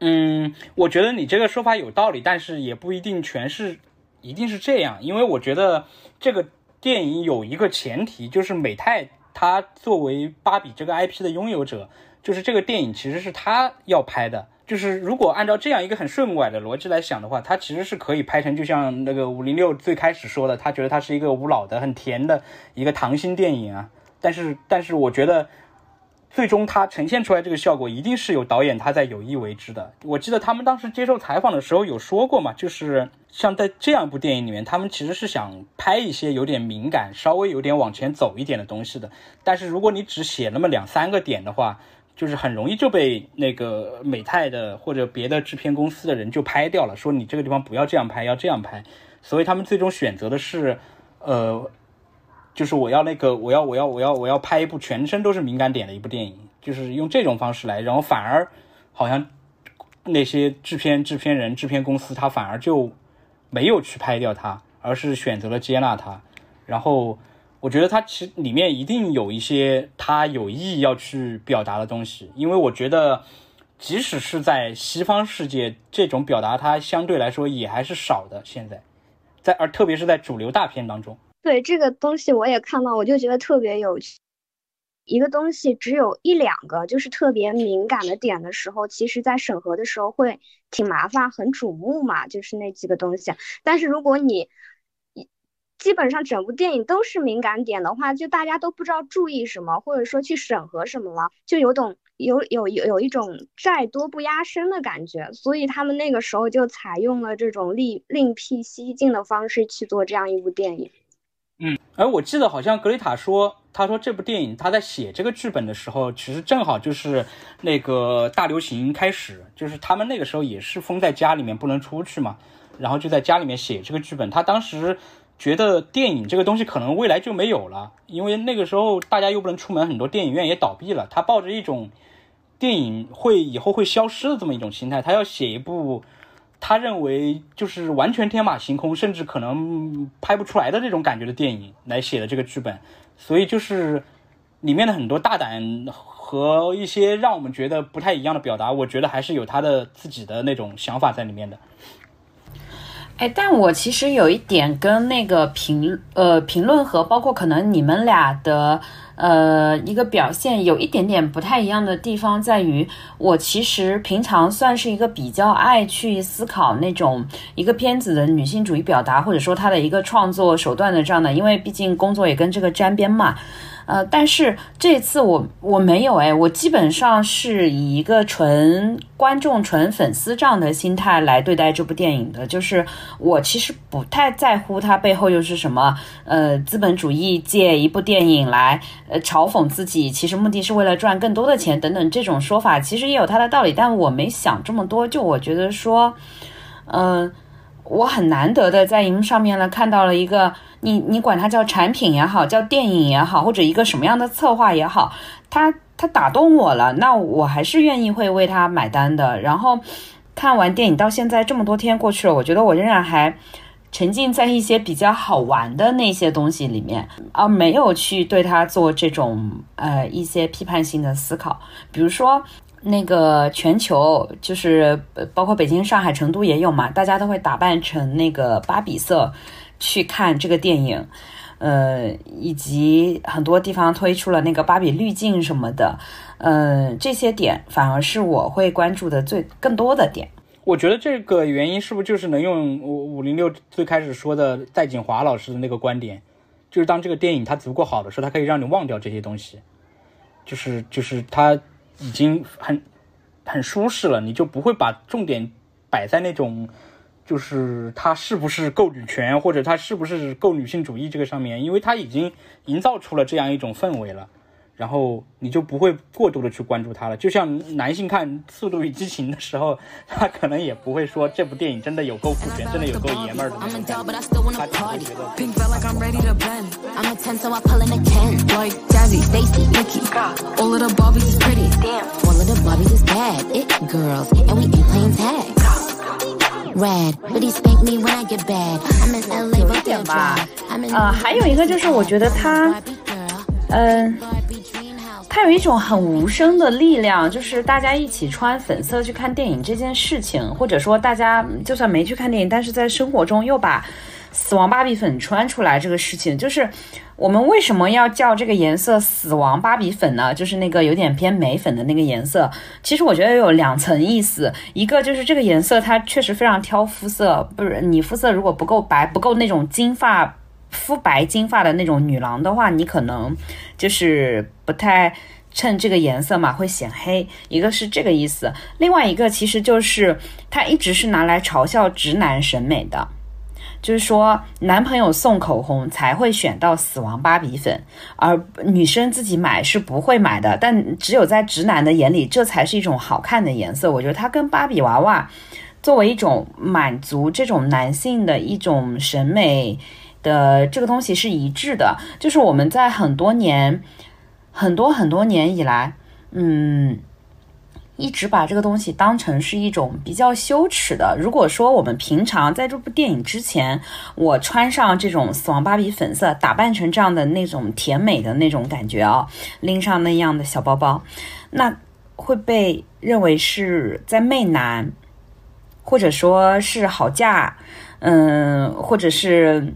Speaker 2: 嗯，我觉得你这个说法有道理，但是也不一定全是一定是这样，因为我觉得这个电影有一个前提，就是美泰他作为芭比这个 IP 的拥有者，就是这个电影其实是他要拍的。就是如果按照这样一个很顺拐的逻辑来想的话，它其实是可以拍成，就像那个五零六最开始说的，他觉得它是一个无脑的、很甜的一个糖心电影啊。但是，但是我觉得最终它呈现出来这个效果，一定是有导演他在有意为之的。我记得他们当时接受采访的时候有说过嘛，就是像在这样一部电影里面，他们其实是想拍一些有点敏感、稍微有点往前走一点的东西的。但是如果你只写那么两三个点的话，就是很容易就被那个美泰的或者别的制片公司的人就拍掉了，说你这个地方不要这样拍，要这样拍。所以他们最终选择的是，呃，就是我要那个，我要我要我要我要拍一部全身都是敏感点的一部电影，就是用这种方式来，然后反而好像那些制片制片人制片公司他反而就没有去拍掉它，而是选择了接纳它。然后我觉得它其实里面一定有一些它有意要去表达的东西，因为我觉得即使是在西方世界，这种表达它相对来说也还是少的。现在，在而特别是在主流大片当中，
Speaker 3: 对这个东西我也看到，我就觉得特别有趣。一个东西只有一两个就是特别敏感的点的时候，其实在审核的时候会挺麻烦、很瞩目嘛，就是那几个东西。但是如果你基本上整部电影都是敏感点的话，就大家都不知道注意什么，或者说去审核什么了，就有种有有有有一种债多不压身的感觉。所以他们那个时候就采用了这种另另辟蹊径的方式去做这样一部电影。
Speaker 2: 嗯，而我记得好像格雷塔说，他说这部电影他在写这个剧本的时候，其实正好就是那个大流行开始，就是他们那个时候也是封在家里面不能出去嘛，然后就在家里面写这个剧本。他当时觉得电影这个东西可能未来就没有了，因为那个时候大家又不能出门，很多电影院也倒闭了。他抱着一种电影会以后会消失的这么一种心态，他要写一部。他认为就是完全天马行空，甚至可能拍不出来的这种感觉的电影来写的这个剧本，所以就是里面的很多大胆和一些让我们觉得不太一样的表达，我觉得还是有他的自己的那种想法在里面的。
Speaker 4: 哎，但我其实有一点跟那个评呃评论和包括可能你们俩的呃一个表现有一点点不太一样的地方，在于我其实平常算是一个比较爱去思考那种一个片子的女性主义表达，或者说它的一个创作手段的这样的，因为毕竟工作也跟这个沾边嘛。呃，但是这次我我没有哎，我基本上是以一个纯观众、纯粉丝这样的心态来对待这部电影的，就是我其实不太在乎它背后又是什么，呃，资本主义借一部电影来呃嘲讽自己，其实目的是为了赚更多的钱等等这种说法，其实也有它的道理，但我没想这么多，就我觉得说，嗯。我很难得的在荧幕上面呢看到了一个，你你管它叫产品也好，叫电影也好，或者一个什么样的策划也好，它它打动我了，那我还是愿意会为它买单的。然后看完电影到现在这么多天过去了，我觉得我仍然还沉浸在一些比较好玩的那些东西里面，而没有去对它做这种呃一些批判性的思考，比如说。那个全球就是包括北京、上海、成都也有嘛，大家都会打扮成那个芭比色去看这个电影，呃，以及很多地方推出了那个芭比滤镜什么的，呃，这些点反而是我会关注的最更多的点。
Speaker 2: 我觉得这个原因是不是就是能用五五零六最开始说的戴锦华老师的那个观点，就是当这个电影它足够好的时候，它可以让你忘掉这些东西，就是就是它。已经很很舒适了，你就不会把重点摆在那种，就是他是不是够女权，或者他是不是够女性主义这个上面，因为他已经营造出了这样一种氛围了。然后你就不会过度的去关注它了，就像男性看《速度与激情》的时候，他可能也不会说这部电影真的有够酷炫，真的有够爷们儿的那种感觉，他只会觉得。
Speaker 4: 有点吧，呃，还有一个就是我觉得他。嗯，它有一种很无声的力量，就是大家一起穿粉色去看电影这件事情，或者说大家就算没去看电影，但是在生活中又把死亡芭比粉穿出来这个事情，就是我们为什么要叫这个颜色死亡芭比粉呢？就是那个有点偏玫粉的那个颜色。其实我觉得有两层意思，一个就是这个颜色它确实非常挑肤色，不是你肤色如果不够白，不够那种金发。肤白金发的那种女郎的话，你可能就是不太衬这个颜色嘛，会显黑。一个是这个意思，另外一个其实就是它一直是拿来嘲笑直男审美的，就是说男朋友送口红才会选到死亡芭比粉，而女生自己买是不会买的。但只有在直男的眼里，这才是一种好看的颜色。我觉得它跟芭比娃娃作为一种满足这种男性的一种审美。的这个东西是一致的，就是我们在很多年、很多很多年以来，嗯，一直把这个东西当成是一种比较羞耻的。如果说我们平常在这部电影之前，我穿上这种死亡芭比粉色，打扮成这样的那种甜美的那种感觉啊，拎上那样的小包包，那会被认为是在媚男，或者说是好嫁，嗯，或者是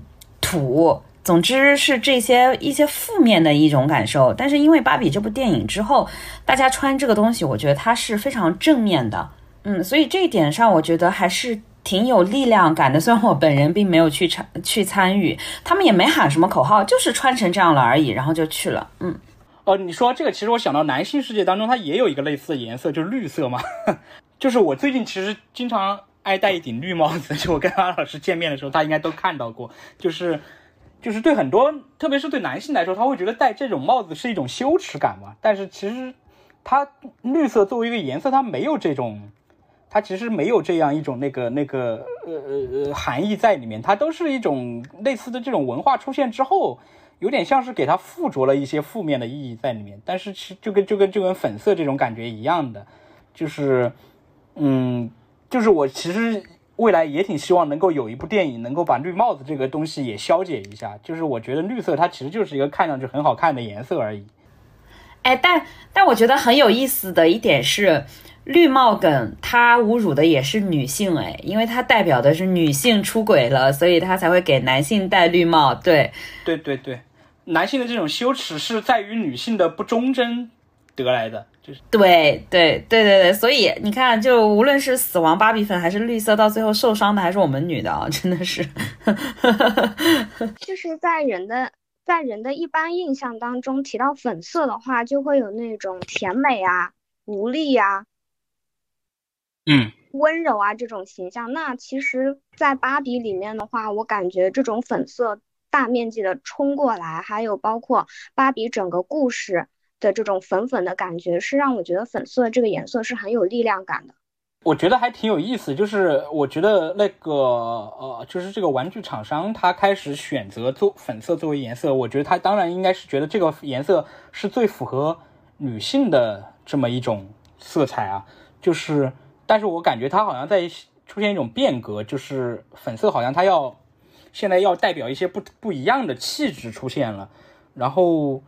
Speaker 4: 土。总之是这些一些负面的一种感受，但是因为芭比这部电影之后，大家穿这个东西，我觉得它是非常正面的，嗯，所以这一点上我觉得还是挺有力量感的。*laughs* 虽然我本人并没有去参去参与，他们也没喊什么口号，就是穿成这样了而已，然后就去了，嗯。
Speaker 2: 哦，你说这个，其实我想到男性世界当中，它也有一个类似的颜色，就是绿色嘛，*laughs* 就是我最近其实经常爱戴一顶绿帽子，*laughs* 就我跟阿老师见面的时候，他应该都看到过，就是。就是对很多，特别是对男性来说，他会觉得戴这种帽子是一种羞耻感嘛。但是其实，它绿色作为一个颜色，它没有这种，它其实没有这样一种那个那个呃呃含义在里面。它都是一种类似的这种文化出现之后，有点像是给它附着了一些负面的意义在里面。但是其实就跟就跟就跟粉色这种感觉一样的，就是嗯，就是我其实。未来也挺希望能够有一部电影能够把绿帽子这个东西也消解一下。就是我觉得绿色它其实就是一个看上去很好看的颜色而已。
Speaker 4: 哎，但但我觉得很有意思的一点是，绿帽梗它侮辱的也是女性哎，因为它代表的是女性出轨了，所以它才会给男性戴绿帽。对，
Speaker 2: 对对对，男性的这种羞耻是在于女性的不忠贞得来的。就是
Speaker 4: 对对对对对，所以你看，就无论是死亡芭比粉还是绿色，到最后受伤的还是我们女的啊，真的是。*laughs*
Speaker 3: 就是在人的在人的一般印象当中，提到粉色的话，就会有那种甜美啊、无力啊、
Speaker 2: 嗯、
Speaker 3: 温柔啊这种形象。那其实，在芭比里面的话，我感觉这种粉色大面积的冲过来，还有包括芭比整个故事。的这种粉粉的感觉是让我觉得粉色这个颜色是很有力量感的。
Speaker 2: 我觉得还挺有意思，就是我觉得那个呃，就是这个玩具厂商他开始选择做粉色作为颜色，我觉得他当然应该是觉得这个颜色是最符合女性的这么一种色彩啊。就是，但是我感觉它好像在出现一种变革，就是粉色好像它要现在要代表一些不不一样的气质出现了，然后。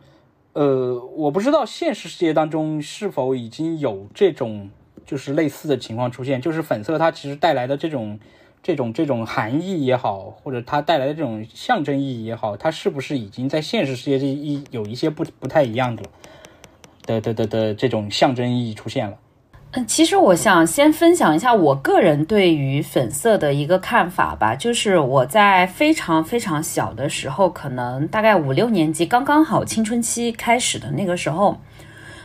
Speaker 2: 呃，我不知道现实世界当中是否已经有这种就是类似的情况出现，就是粉色它其实带来的这种这种这种含义也好，或者它带来的这种象征意义也好，它是不是已经在现实世界这一有一些不不太一样的的的的的这种象征意义出现了？
Speaker 4: 其实我想先分享一下我个人对于粉色的一个看法吧。就是我在非常非常小的时候，可能大概五六年级，刚刚好青春期开始的那个时候，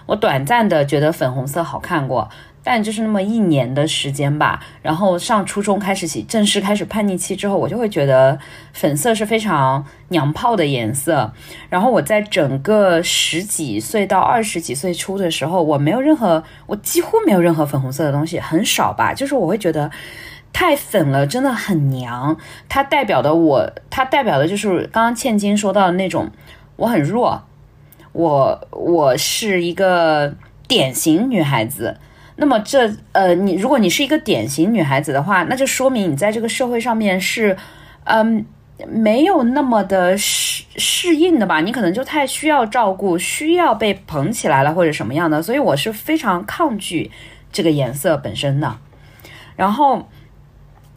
Speaker 4: 我短暂的觉得粉红色好看过。但就是那么一年的时间吧，然后上初中开始起正式开始叛逆期之后，我就会觉得粉色是非常娘炮的颜色。然后我在整个十几岁到二十几岁初的时候，我没有任何，我几乎没有任何粉红色的东西，很少吧。就是我会觉得太粉了，真的很娘。它代表的我，它代表的就是刚刚倩金说到的那种，我很弱，我我是一个典型女孩子。那么这呃，你如果你是一个典型女孩子的话，那就说明你在这个社会上面是，嗯，没有那么的适适应的吧？你可能就太需要照顾，需要被捧起来了或者什么样的。所以我是非常抗拒这个颜色本身的。然后，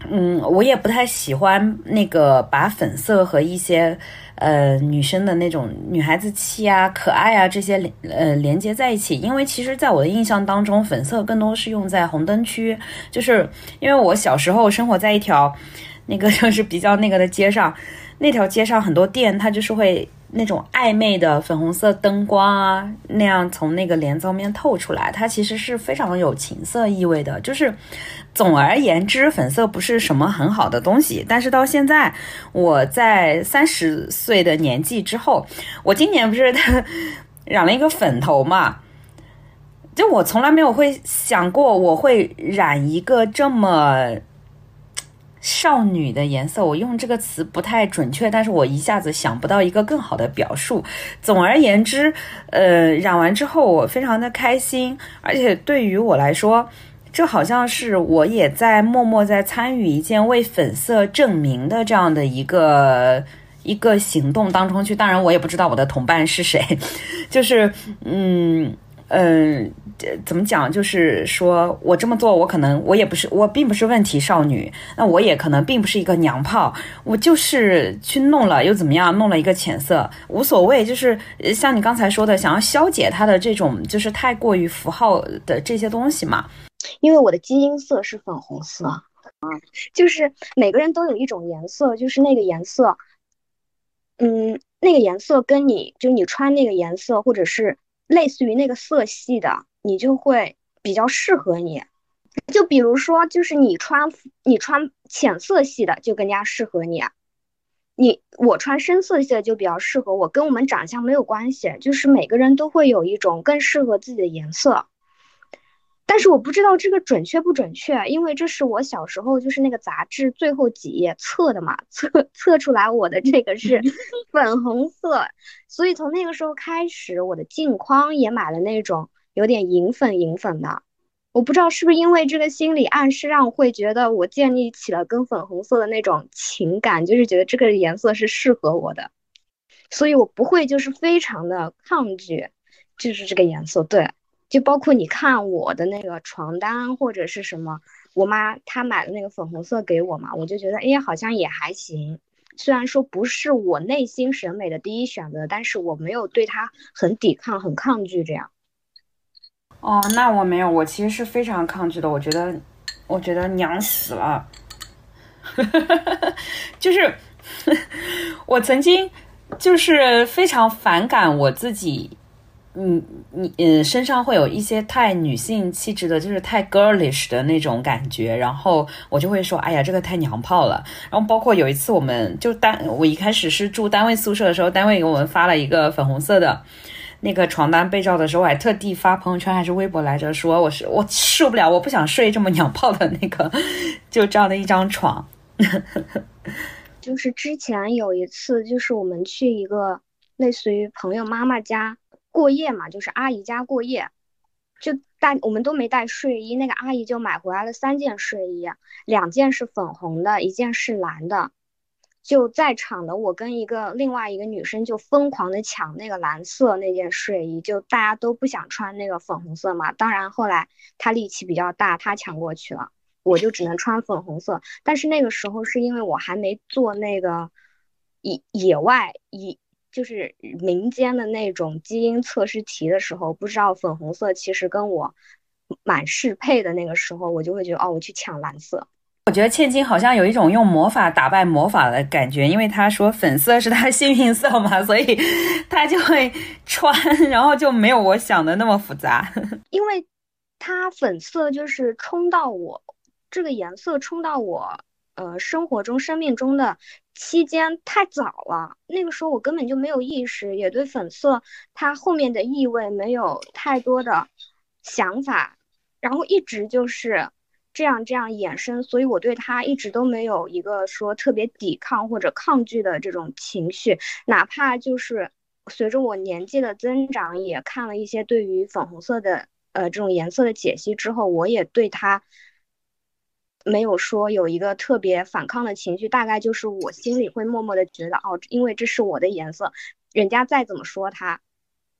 Speaker 4: 嗯，我也不太喜欢那个把粉色和一些。呃，女生的那种女孩子气啊、可爱啊这些连呃连接在一起，因为其实在我的印象当中，粉色更多是用在红灯区，就是因为我小时候生活在一条那个就是比较那个的街上，那条街上很多店，它就是会那种暧昧的粉红色灯光啊，那样从那个帘子后面透出来，它其实是非常有情色意味的，就是。总而言之，粉色不是什么很好的东西。但是到现在，我在三十岁的年纪之后，我今年不是染了一个粉头嘛？就我从来没有会想过我会染一个这么少女的颜色，我用这个词不太准确，但是我一下子想不到一个更好的表述。总而言之，呃，染完之后我非常的开心，而且对于我来说，这好像是我也在默默在参与一件为粉色证明的这样的一个一个行动当中去。当然，我也不知道我的同伴是谁，*laughs* 就是嗯。嗯，怎么讲？就是说我这么做，我可能我也不是，我并不是问题少女，那我也可能并不是一个娘炮，我就是去弄了又怎么样？弄了一个浅色，无所谓。就是像你刚才说的，想要消解它的这种就是太过于符号的这些东西嘛。
Speaker 3: 因为我的基因色是粉红色啊，就是每个人都有一种颜色，就是那个颜色，嗯，那个颜色跟你就你穿那个颜色或者是。类似于那个色系的，你就会比较适合你。就比如说，就是你穿你穿浅色系的就更加适合你。你我穿深色系的就比较适合我，跟我们长相没有关系，就是每个人都会有一种更适合自己的颜色。但是我不知道这个准确不准确，因为这是我小时候就是那个杂志最后几页测的嘛，测 *laughs* 测出来我的这个是 *laughs* 粉红色，所以从那个时候开始，我的镜框也买了那种有点银粉银粉的。我不知道是不是因为这个心理暗示，让我会觉得我建立起了跟粉红色的那种情感，就是觉得这个颜色是适合我的，所以我不会就是非常的抗拒，就是这个颜色，对。就包括你看我的那个床单或者是什么，我妈她买的那个粉红色给我嘛，我就觉得哎呀好像也还行，虽然说不是我内心审美的第一选择，但是我没有对它很抵抗、很抗拒这样。
Speaker 4: 哦，那我没有，我其实是非常抗拒的，我觉得，我觉得娘死了，*laughs* 就是 *laughs* 我曾经就是非常反感我自己。你你嗯，身上会有一些太女性气质的，就是太 girlish 的那种感觉，然后我就会说，哎呀，这个太娘炮了。然后包括有一次，我们就单我一开始是住单位宿舍的时候，单位给我们发了一个粉红色的那个床单被罩的时候，我还特地发朋友圈还是微博来着，说我是我受不了，我不想睡这么娘炮的那个，就这样的一张床。*laughs*
Speaker 3: 就是之前有一次，就是我们去一个类似于朋友妈妈家。过夜嘛，就是阿姨家过夜，就带我们都没带睡衣，那个阿姨就买回来了三件睡衣，两件是粉红的，一件是蓝的。就在场的我跟一个另外一个女生就疯狂的抢那个蓝色那件睡衣，就大家都不想穿那个粉红色嘛。当然后来她力气比较大，她抢过去了，我就只能穿粉红色。但是那个时候是因为我还没做那个野野外野。就是民间的那种基因测试题的时候，不知道粉红色其实跟我蛮适配的。那个时候我就会觉得，哦，我去抢蓝色。
Speaker 4: 我觉得千金好像有一种用魔法打败魔法的感觉，因为她说粉色是她幸运色嘛，所以 *laughs* 她就会穿，然后就没有我想的那么复杂。*laughs*
Speaker 3: 因为它粉色就是冲到我这个颜色冲到我呃生活中生命中的。期间太早了，那个时候我根本就没有意识，也对粉色它后面的意味没有太多的想法，然后一直就是这样这样衍生，所以我对它一直都没有一个说特别抵抗或者抗拒的这种情绪，哪怕就是随着我年纪的增长，也看了一些对于粉红色的呃这种颜色的解析之后，我也对它。没有说有一个特别反抗的情绪，大概就是我心里会默默的觉得，哦，因为这是我的颜色，人家再怎么说它，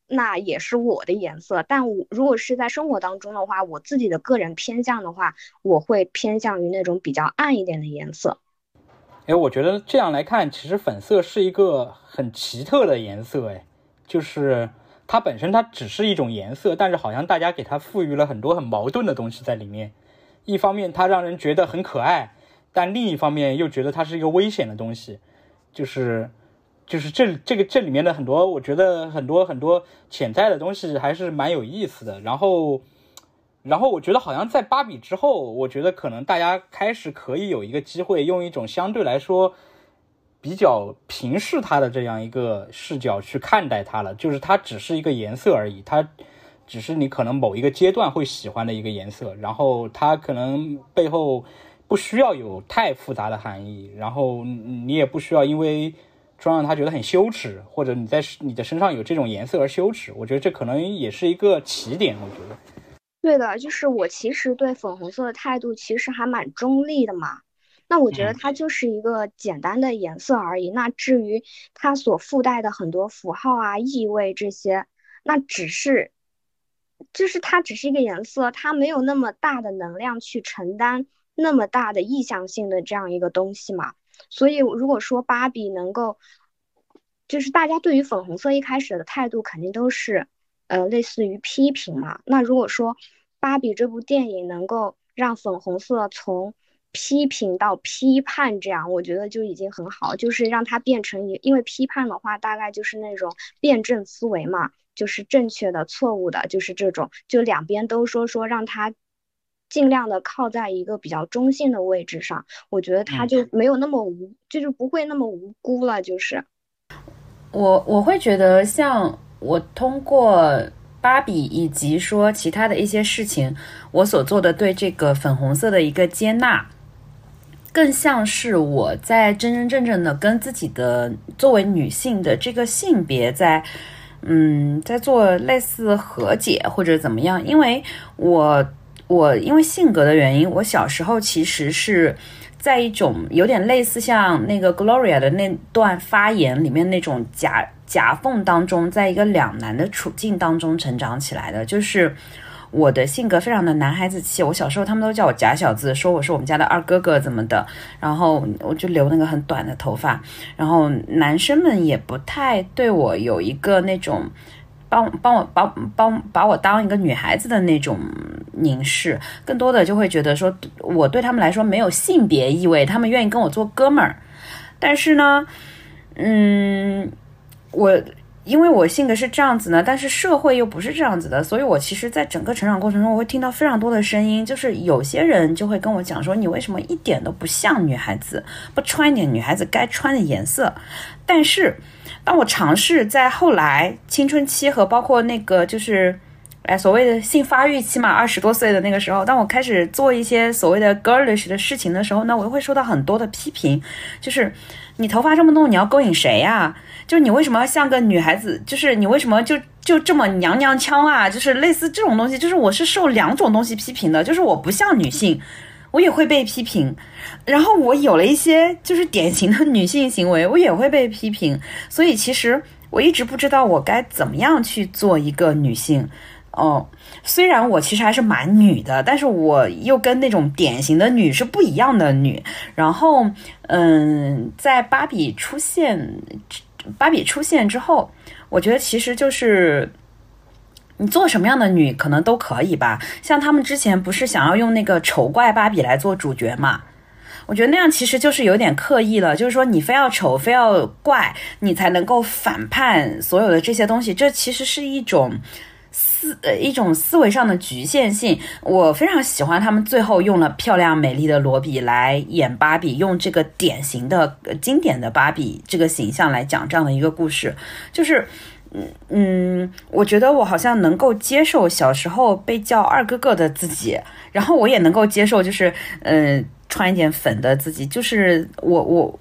Speaker 3: 那也是我的颜色。但我如果是在生活当中的话，我自己的个人偏向的话，我会偏向于那种比较暗一点的颜色。
Speaker 2: 哎，我觉得这样来看，其实粉色是一个很奇特的颜色，哎，就是它本身它只是一种颜色，但是好像大家给它赋予了很多很矛盾的东西在里面。一方面它让人觉得很可爱，但另一方面又觉得它是一个危险的东西，就是，就是这这个这里面的很多，我觉得很多很多潜在的东西还是蛮有意思的。然后，然后我觉得好像在芭比之后，我觉得可能大家开始可以有一个机会，用一种相对来说比较平视它的这样一个视角去看待它了，就是它只是一个颜色而已，它。只是你可能某一个阶段会喜欢的一个颜色，然后它可能背后不需要有太复杂的含义，然后你也不需要因为穿上它觉得很羞耻，或者你在你的身上有这种颜色而羞耻。我觉得这可能也是一个起点。我觉得，
Speaker 3: 对的，就是我其实对粉红色的态度其实还蛮中立的嘛。那我觉得它就是一个简单的颜色而已。那至于它所附带的很多符号啊、意味这些，那只是，就是它只是一个颜色，它没有那么大的能量去承担那么大的意向性的这样一个东西嘛。所以如果说芭比能够，就是大家对于粉红色一开始的态度肯定都是，呃，类似于批评嘛。那如果说芭比这部电影能够让粉红色从批评到批判，这样我觉得就已经很好，就是让它变成一，因为批判的话，大概就是那种辩证思维嘛，就是正确的、错误的，就是这种，就两边都说说，让他尽量的靠在一个比较中性的位置上，我觉得他就没有那么无，就是不会那么无辜了。就是
Speaker 4: 我我会觉得，像我通过芭比以及说其他的一些事情，我所做的对这个粉红色的一个接纳。更像是我在真真正正的跟自己的作为女性的这个性别在，嗯，在做类似和解或者怎么样？因为我我因为性格的原因，我小时候其实是在一种有点类似像那个 Gloria 的那段发言里面那种夹夹缝当中，在一个两难的处境当中成长起来的，就是。我的性格非常的男孩子气，我小时候他们都叫我假小子，说我是我们家的二哥哥怎么的，然后我就留那个很短的头发，然后男生们也不太对我有一个那种帮帮我帮帮把我当一个女孩子的那种凝视，更多的就会觉得说我对他们来说没有性别意味，他们愿意跟我做哥们儿，但是呢，嗯，我。因为我性格是这样子呢，但是社会又不是这样子的，所以我其实，在整个成长过程中，我会听到非常多的声音，就是有些人就会跟我讲说，你为什么一点都不像女孩子，不穿一点女孩子该穿的颜色？但是，当我尝试在后来青春期和包括那个就是，哎，所谓的性发育期嘛，二十多岁的那个时候，当我开始做一些所谓的 girlish 的事情的时候，那我又会受到很多的批评，就是你头发这么弄，你要勾引谁呀？就是你为什么要像个女孩子？就是你为什么就就这么娘娘腔啊？就是类似这种东西，就是我是受两种东西批评的，就是我不像女性，我也会被批评。然后我有了一些就是典型的女性行为，我也会被批评。所以其实我一直不知道我该怎么样去做一个女性。哦，虽然我其实还是蛮女的，但是我又跟那种典型的女是不一样的女。然后，嗯，在芭比出现。芭比出现之后，我觉得其实就是你做什么样的女可能都可以吧。像他们之前不是想要用那个丑怪芭比来做主角嘛？我觉得那样其实就是有点刻意了，就是说你非要丑非要怪，你才能够反叛所有的这些东西。这其实是一种。思呃一种思维上的局限性，我非常喜欢他们最后用了漂亮美丽的罗比来演芭比，用这个典型的经典的芭比这个形象来讲这样的一个故事，就是嗯嗯，我觉得我好像能够接受小时候被叫二哥哥的自己，然后我也能够接受就是嗯穿一点粉的自己，就是我我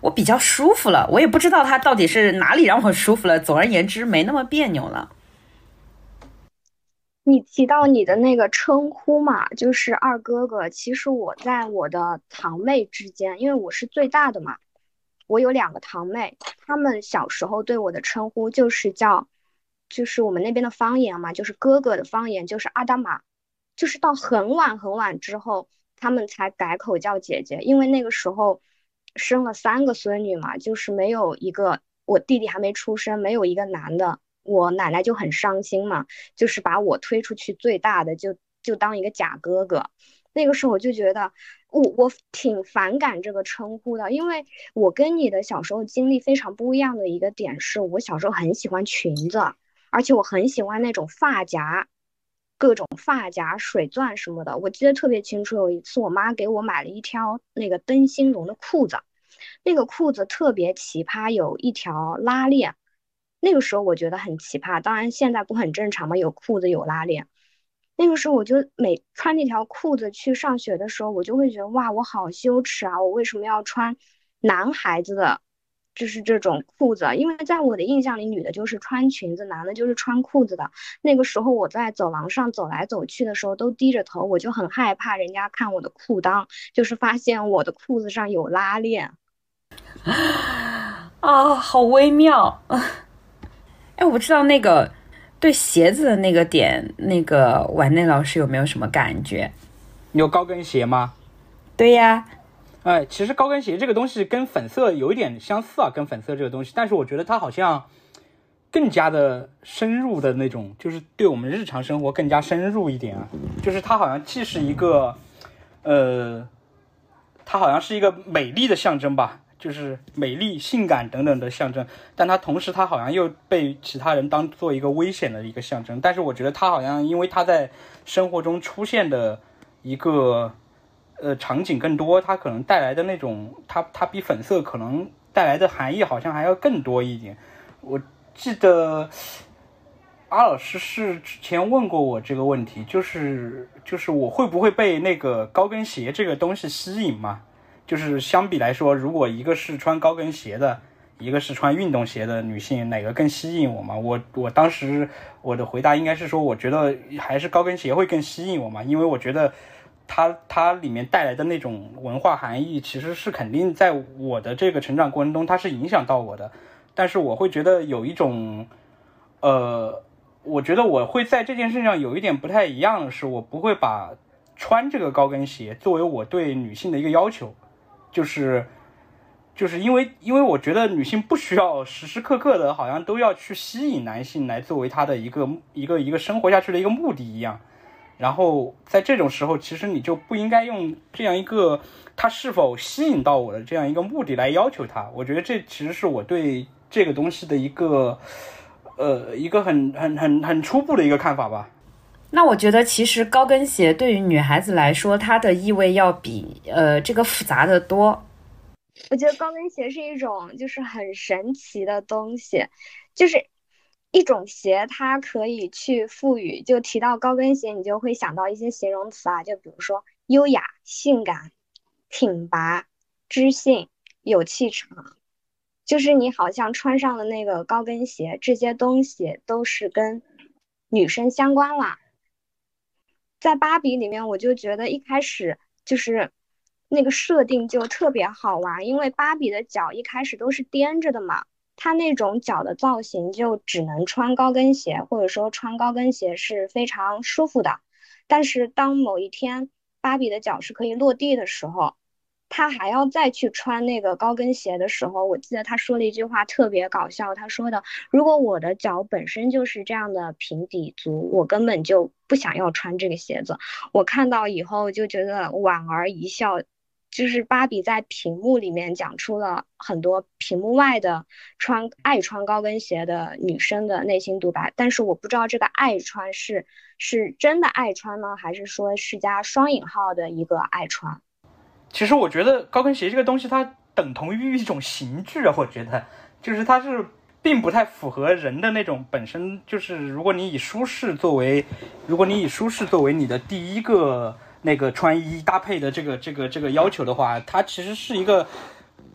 Speaker 4: 我比较舒服了，我也不知道他到底是哪里让我舒服了，总而言之没那么别扭了。
Speaker 3: 你提到你的那个称呼嘛，就是二哥哥。其实我在我的堂妹之间，因为我是最大的嘛，我有两个堂妹，她们小时候对我的称呼就是叫，就是我们那边的方言嘛，就是哥哥的方言，就是阿达玛。就是到很晚很晚之后，他们才改口叫姐姐，因为那个时候生了三个孙女嘛，就是没有一个，我弟弟还没出生，没有一个男的。我奶奶就很伤心嘛，就是把我推出去最大的，就就当一个假哥哥。那个时候我就觉得，我我挺反感这个称呼的，因为我跟你的小时候经历非常不一样的一个点是，我小时候很喜欢裙子，而且我很喜欢那种发夹，各种发夹、水钻什么的。我记得特别清楚，有一次我妈给我买了一条那个灯芯绒的裤子，那个裤子特别奇葩，有一条拉链。那个时候我觉得很奇葩，当然现在不很正常吗？有裤子有拉链，那个时候我就每穿那条裤子去上学的时候，我就会觉得哇，我好羞耻啊！我为什么要穿男孩子的，就是这种裤子？因为在我的印象里，女的就是穿裙子，男的就是穿裤子的。那个时候我在走廊上走来走去的时候都低着头，我就很害怕人家看我的裤裆，就是发现我的裤子上有拉链。*laughs*
Speaker 4: 啊，好微妙！哎，我不知道那个。对鞋子的那个点，那个丸内老师有没有什么感觉？
Speaker 2: 有高跟鞋吗？
Speaker 4: 对呀，
Speaker 2: 哎，其实高跟鞋这个东西跟粉色有一点相似啊，跟粉色这个东西，但是我觉得它好像更加的深入的那种，就是对我们日常生活更加深入一点啊，就是它好像既是一个，呃，它好像是一个美丽的象征吧。就是美丽、性感等等的象征，但它同时它好像又被其他人当做一个危险的一个象征。但是我觉得它好像因为它在生活中出现的一个呃场景更多，它可能带来的那种它它比粉色可能带来的含义好像还要更多一点。我记得阿老师是之前问过我这个问题，就是就是我会不会被那个高跟鞋这个东西吸引嘛？就是相比来说，如果一个是穿高跟鞋的，一个是穿运动鞋的女性，哪个更吸引我嘛？我我当时我的回答应该是说，我觉得还是高跟鞋会更吸引我嘛，因为我觉得它它里面带来的那种文化含义，其实是肯定在我的这个成长过程中，它是影响到我的。但是我会觉得有一种，呃，我觉得我会在这件事上有一点不太一样的是，我不会把穿这个高跟鞋作为我对女性的一个要求。就是，就是因为，因为我觉得女性不需要时时刻刻的，好像都要去吸引男性来作为她的一个一个一个生活下去的一个目的一样。然后在这种时候，其实你就不应该用这样一个他是否吸引到我的这样一个目的来要求他。我觉得这其实是我对这个东西的一个，呃，一个很很很很初步的一个看法吧。
Speaker 4: 那我觉得，其实高跟鞋对于女孩子来说，它的意味要比呃这个复杂的多。
Speaker 3: 我觉得高跟鞋是一种就是很神奇的东西，就是一种鞋，它可以去赋予。就提到高跟鞋，你就会想到一些形容词啊，就比如说优雅、性感、挺拔、知性、有气场。就是你好像穿上了那个高跟鞋，这些东西都是跟女生相关了。在芭比里面，我就觉得一开始就是那个设定就特别好玩，因为芭比的脚一开始都是踮着的嘛，它那种脚的造型就只能穿高跟鞋，或者说穿高跟鞋是非常舒服的。但是当某一天芭比的脚是可以落地的时候，他还要再去穿那个高跟鞋的时候，我记得他说了一句话特别搞笑。他说的：“如果我的脚本身就是这样的平底足，我根本就不想要穿这个鞋子。”我看到以后就觉得莞尔一笑，就是芭比在屏幕里面讲出了很多屏幕外的穿爱穿高跟鞋的女生的内心独白。但是我不知道这个爱穿是是真的爱穿呢，还是说是加双引号的一个爱穿。
Speaker 2: 其实我觉得高跟鞋这个东西，它等同于一种刑具啊。我觉得，就是它是并不太符合人的那种本身。就是如果你以舒适作为，如果你以舒适作为你的第一个那个穿衣搭配的这个这个这个要求的话，它其实是一个。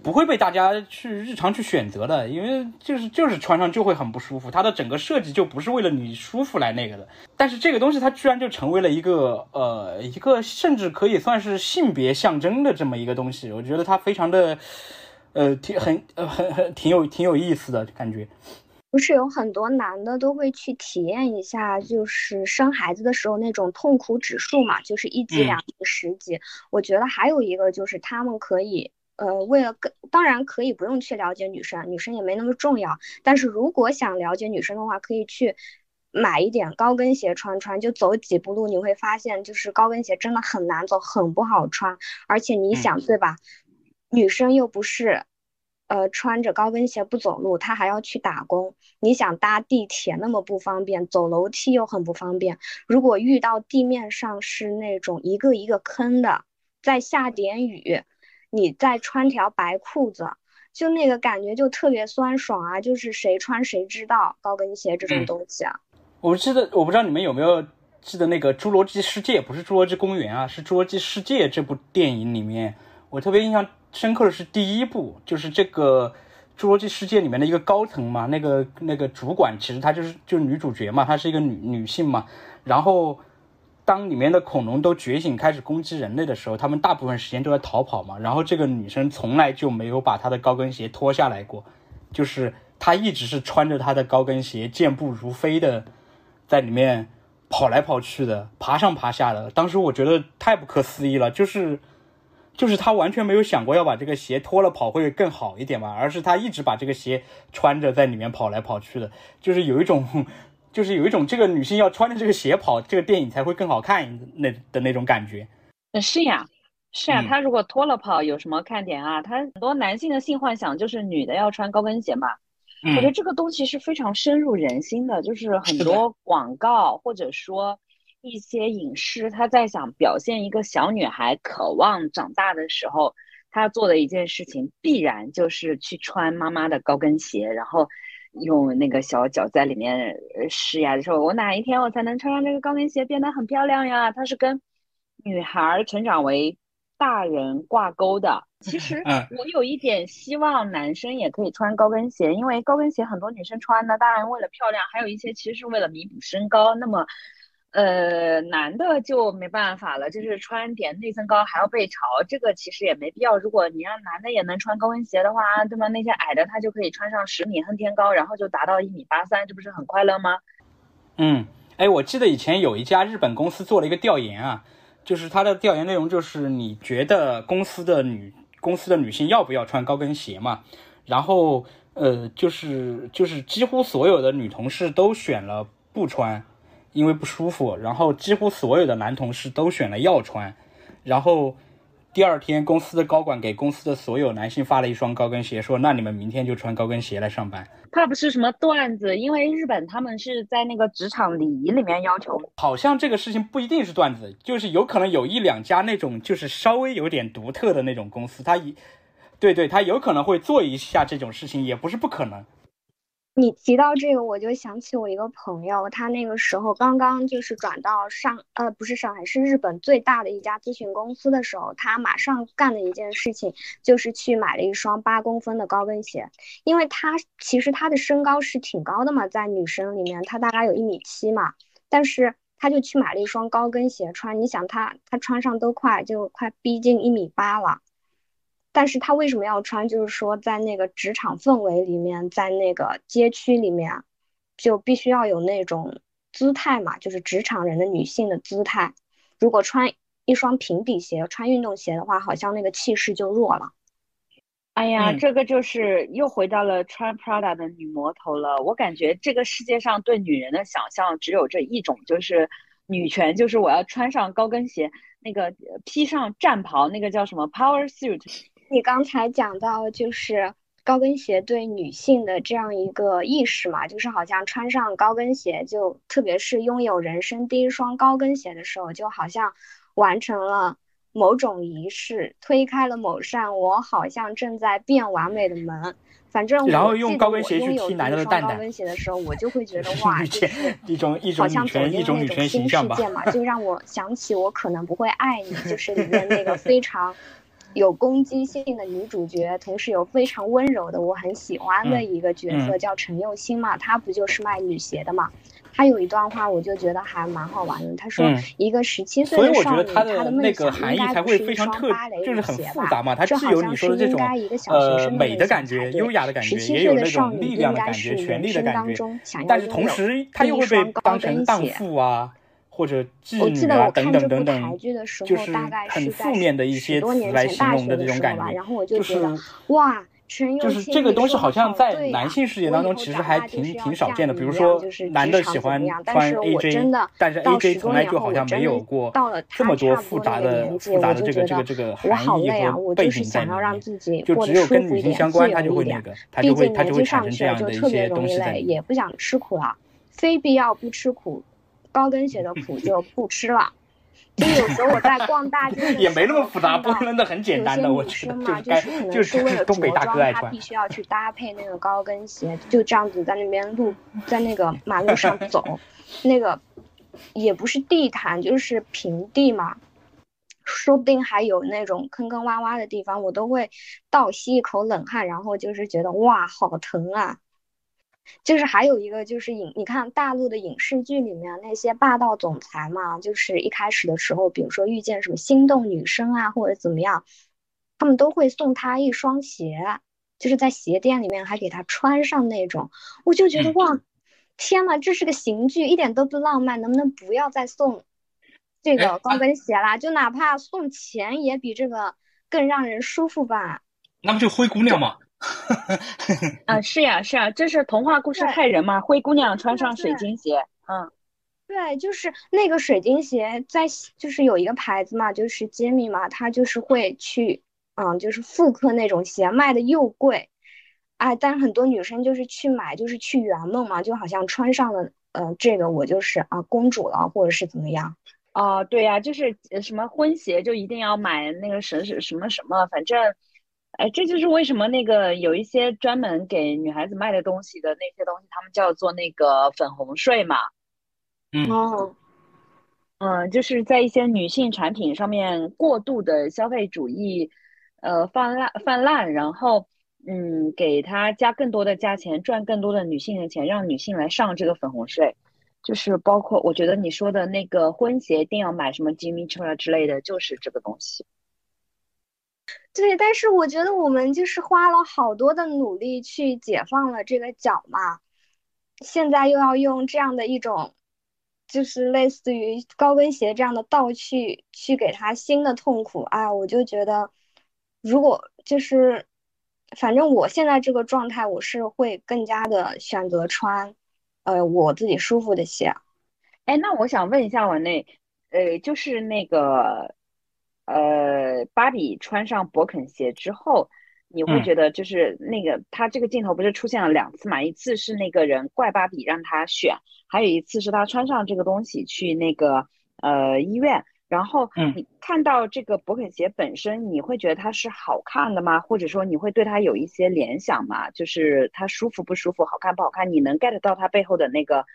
Speaker 2: 不会被大家去日常去选择的，因为就是就是穿上就会很不舒服，它的整个设计就不是为了你舒服来那个的。但是这个东西它居然就成为了一个呃一个甚至可以算是性别象征的这么一个东西，我觉得它非常的呃挺很呃很很挺有挺有意思的感觉。
Speaker 3: 不是有很多男的都会去体验一下，就是生孩子的时候那种痛苦指数嘛，就是一级、两级、十级。我觉得还有一个就是他们可以。呃，为了更当然可以不用去了解女生，女生也没那么重要。但是如果想了解女生的话，可以去买一点高跟鞋穿穿，就走几步路，你会发现就是高跟鞋真的很难走，很不好穿。而且你想对吧，女生又不是呃穿着高跟鞋不走路，她还要去打工。你想搭地铁那么不方便，走楼梯又很不方便。如果遇到地面上是那种一个一个坑的，在下点雨。你再穿条白裤子，就那个感觉就特别酸爽啊！就是谁穿谁知道高跟鞋这种东西啊。
Speaker 2: 我记得我不知道你们有没有记得那个《侏罗纪世界》，不是《侏罗纪公园》啊，是《侏罗纪世界》这部电影里面，我特别印象深刻的是第一部，就是这个《侏罗纪世界》里面的一个高层嘛，那个那个主管其实她就是就是女主角嘛，她是一个女女性嘛，然后当里面的恐龙都觉醒开始攻击人类的时候，他们大部分时间都在逃跑嘛，然后这个女生从来就没有把她的高跟鞋脱下来过，就是她一直是穿着她的高跟鞋健步如飞的在里面。跑来跑去的，爬上爬下的，当时我觉得太不可思议了，就是，就是她完全没有想过要把这个鞋脱了跑会更好一点嘛，而是她一直把这个鞋穿着在里面跑来跑去的，就是有一种，就是有一种这个女性要穿着这个鞋跑，这个电影才会更好看那的那种感觉。
Speaker 6: 是呀，是呀，他如果脱了跑有什么看点啊？她很多男性的性幻想就是女的要穿高跟鞋嘛。我觉得这个东西是非常深入人心的，就是很多广告或者说一些影视，他在想表现一个小女孩渴望长大的时候，她做的一件事情必然就是去穿妈妈的高跟鞋，然后用那个小脚在里面施压的时候，我哪一天我才能穿上这个高跟鞋变得很漂亮呀？它是跟女孩成长为。大人挂钩的，其实我有一点希望男生也可以穿高跟鞋，因为高跟鞋很多女生穿呢，当然为了漂亮，还有一些其实是为了弥补身高。那么，呃，男的就没办法了，就是穿点内增高还要背潮，这个其实也没必要。如果你让男的也能穿高跟鞋的话，对吧？那些矮的他就可以穿上十米恨天高，然后就达到一米八三，这不是很快乐吗？
Speaker 2: 嗯，哎，我记得以前有一家日本公司做了一个调研啊。就是他的调研内容，就是你觉得公司的女公司的女性要不要穿高跟鞋嘛？然后，呃，就是就是几乎所有的女同事都选了不穿，因为不舒服。然后几乎所有的男同事都选了要穿。然后。第二天，公司的高管给公司的所有男性发了一双高跟鞋，说：“那你们明天就穿高跟鞋来上班。”
Speaker 6: 怕不是什么段子，因为日本他们是在那个职场礼仪里面要求。
Speaker 2: 好像这个事情不一定是段子，就是有可能有一两家那种就是稍微有点独特的那种公司，他一，对对，他有可能会做一下这种事情，也不是不可能。
Speaker 3: 你提到这个，我就想起我一个朋友，他那个时候刚刚就是转到上，呃，不是上海，是日本最大的一家咨询公司的时候，他马上干的一件事情就是去买了一双八公分的高跟鞋，因为他其实他的身高是挺高的嘛，在女生里面他大概有一米七嘛，但是他就去买了一双高跟鞋穿，你想他他穿上都快就快逼近一米八了。但是他为什么要穿？就是说，在那个职场氛围里面，在那个街区里面，就必须要有那种姿态嘛，就是职场人的女性的姿态。如果穿一双平底鞋、穿运动鞋的话，好像那个气势就弱了。
Speaker 6: 哎呀，这个就是又回到了穿 Prada 的女魔头了。我感觉这个世界上对女人的想象只有这一种，就是女权，就是我要穿上高跟鞋，那个披上战袍，那个叫什么 Power Suit。
Speaker 3: 你刚才讲到就是高跟鞋对女性的这样一个意识嘛，就是好像穿上高跟鞋，就特别是拥有人生第一双高跟鞋的时候，就好像完成了某种仪式，推开了某扇我好像正在变完美的门。反正
Speaker 2: 然后用高跟鞋去踢男的蛋蛋。
Speaker 3: 高跟鞋的时候，我就会觉得 *laughs* 哇，
Speaker 2: 一种一种女权一种女权形象吧，
Speaker 3: 就让我想起我可能不会爱你，就是里面那个 *laughs* 非常。有攻击性的女主角，同时有非常温柔的，我很喜欢的一个角色叫陈佑欣嘛，她不就是卖女鞋的嘛？她有一段话，我就觉得还蛮好玩的。她说，一个十七岁的少女，她
Speaker 2: 的
Speaker 3: 梦想
Speaker 2: 应该
Speaker 3: 不是一双芭蕾
Speaker 2: 舞
Speaker 3: 鞋
Speaker 2: 吧？
Speaker 3: 这好像是应该一个小学生
Speaker 2: 美的感觉、优雅的感觉，也有那种力量的感觉、权力的感觉。但是同时，她又会被当成荡妇啊。或者妓女啊等等等等，就是很负面的一些词来形容的这种感觉，就是
Speaker 3: 哇，
Speaker 2: 就是这个东西好像在男性世界当中其实还挺挺少见的。比如说，男的喜欢穿 AJ，但是 AJ 从来就好像没有过这么多复杂的复杂的这个这个这个含义和背景在里面，就只有跟女性相关，他就会那个，他就会他就会产生这样的一些东西在里面。
Speaker 3: 也不想吃苦了，非必要不吃苦。高跟鞋的苦就不吃了。就有时候我在逛大街，*laughs*
Speaker 2: 也没那么复杂，不能的很简单的。我觉得就是可能是为了着装，
Speaker 3: 他必须要去搭配那个高跟鞋，就这样子在那边路，在那个马路上 *laughs* 走，那个也不是地毯，就是平地嘛，说不定还有那种坑坑洼洼的地方，我都会倒吸一口冷汗，然后就是觉得哇，好疼啊！就是还有一个就是影，你看大陆的影视剧里面那些霸道总裁嘛，就是一开始的时候，比如说遇见什么心动女生啊，或者怎么样，他们都会送她一双鞋，就是在鞋店里面还给她穿上那种，我就觉得哇。天呐，这是个刑具，一点都不浪漫，能不能不要再送这个高跟鞋啦？就哪怕送钱，也比这个更让人舒服吧？
Speaker 2: 那不就灰姑娘吗？*laughs*
Speaker 6: 啊，是呀，是呀，这是童话故事害人嘛？灰姑娘穿上水晶鞋，嗯，
Speaker 3: 对，就是那个水晶鞋，在就是有一个牌子嘛，就是杰米嘛，他就是会去，嗯，就是复刻那种鞋，卖的又贵。哎，但是很多女生就是去买，就是去圆梦嘛，就好像穿上了，呃，这个我就是啊公主了，或者是怎么样？
Speaker 6: 哦，对呀，就是什么婚鞋就一定要买那个什什什么什么，反正，哎，这就是为什么那个有一些专门给女孩子卖的东西的那些东西，他们叫做那个粉红税嘛。
Speaker 2: 嗯。
Speaker 3: 哦。
Speaker 6: 嗯，就是在一些女性产品上面过度的消费主义，呃，泛滥泛滥，然后。嗯，给他加更多的价钱，赚更多的女性的钱，让女性来上这个粉红税，就是包括我觉得你说的那个婚鞋一定要买什么 Jimmy Choo 之类的，就是这个东西。
Speaker 3: 对，但是我觉得我们就是花了好多的努力去解放了这个脚嘛，现在又要用这样的一种，就是类似于高跟鞋这样的道具去给他新的痛苦，哎，我就觉得，如果就是。反正我现在这个状态，我是会更加的选择穿，呃，我自己舒服的鞋。
Speaker 6: 哎，那我想问一下，我那，呃，就是那个，呃，芭比穿上勃肯鞋之后，你会觉得就是那个他这个镜头不是出现了两次嘛？一次是那个人怪芭比让他选，还有一次是他穿上这个东西去那个呃医院。然后，你看到这个勃肯鞋本身，你会觉得它是好看的吗？或者说你会对它有一些联想吗？就是它舒服不舒服，好看不好看？你能 get 到它背后的那个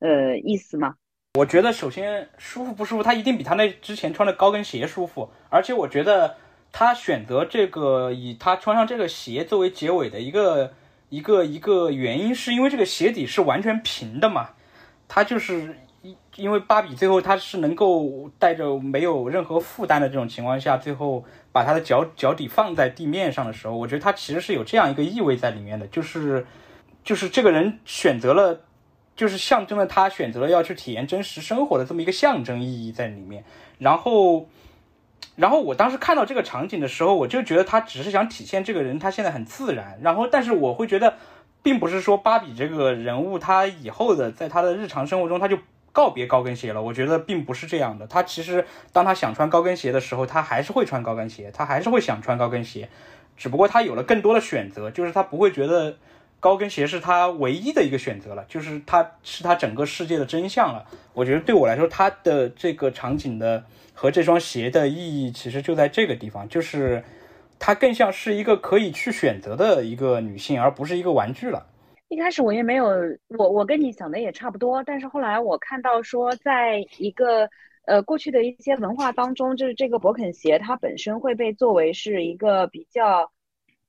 Speaker 6: 呃意思吗？
Speaker 2: 我觉得首先舒服不舒服，他一定比他那之前穿的高跟鞋舒服。而且我觉得他选择这个以他穿上这个鞋作为结尾的一个一个一个原因，是因为这个鞋底是完全平的嘛，他就是。因为芭比最后他是能够带着没有任何负担的这种情况下，最后把他的脚脚底放在地面上的时候，我觉得他其实是有这样一个意味在里面的，就是就是这个人选择了，就是象征了他选择了要去体验真实生活的这么一个象征意义在里面。然后，然后我当时看到这个场景的时候，我就觉得他只是想体现这个人他现在很自然。然后，但是我会觉得，并不是说芭比这个人物他以后的在他的日常生活中他就。告别高跟鞋了，我觉得并不是这样的。他其实当他想穿高跟鞋的时候，他还是会穿高跟鞋，他还是会想穿高跟鞋，只不过他有了更多的选择，就是他不会觉得高跟鞋是他唯一的一个选择了，就是他是他整个世界的真相了。我觉得对我来说，他的这个场景的和这双鞋的意义，其实就在这个地方，就是他更像是一个可以去选择的一个女性，而不是一个玩具了。
Speaker 6: 一开始我也没有，我我跟你想的也差不多，但是后来我看到说，在一个呃过去的一些文化当中，就是这个勃肯鞋它本身会被作为是一个比较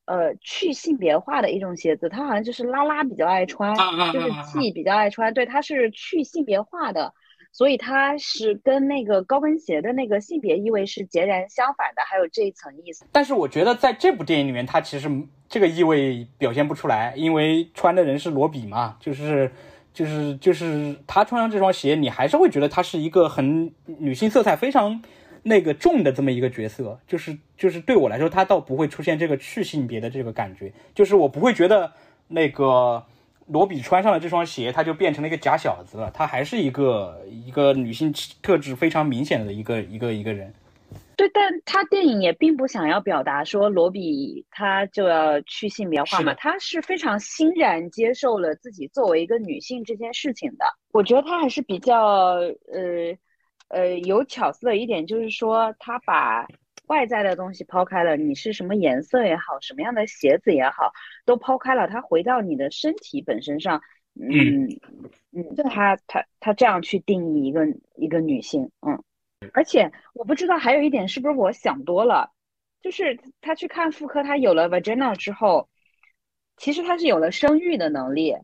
Speaker 6: 呃去性别化的一种鞋子，它好像就是拉拉比较爱穿，就是 T 比较爱穿，对，它是去性别化的，所以它是跟那个高跟鞋的那个性别意味是截然相反的，还有这一层意思。
Speaker 2: 但是我觉得在这部电影里面，它其实。这个意味表现不出来，因为穿的人是罗比嘛，就是就是就是他穿上这双鞋，你还是会觉得他是一个很女性色彩非常那个重的这么一个角色，就是就是对我来说，他倒不会出现这个去性别的这个感觉，就是我不会觉得那个罗比穿上了这双鞋，他就变成了一个假小子了，他还是一个一个女性特质非常明显的一个一个一个人。
Speaker 6: 对，但他电影也并不想要表达说罗比他就要去性别化嘛，他是非常欣然接受了自己作为一个女性这件事情的。我觉得他还是比较呃呃有巧思的一点，就是说他把外在的东西抛开了，你是什么颜色也好，什么样的鞋子也好，都抛开了，他回到你的身体本身上，嗯。嗯，他他他这样去定义一个一个女性，嗯，而且我不知道还有一点是不是我想多了，就是他去看妇科，他有了 vagina 之后，其实他是有了生育的能力，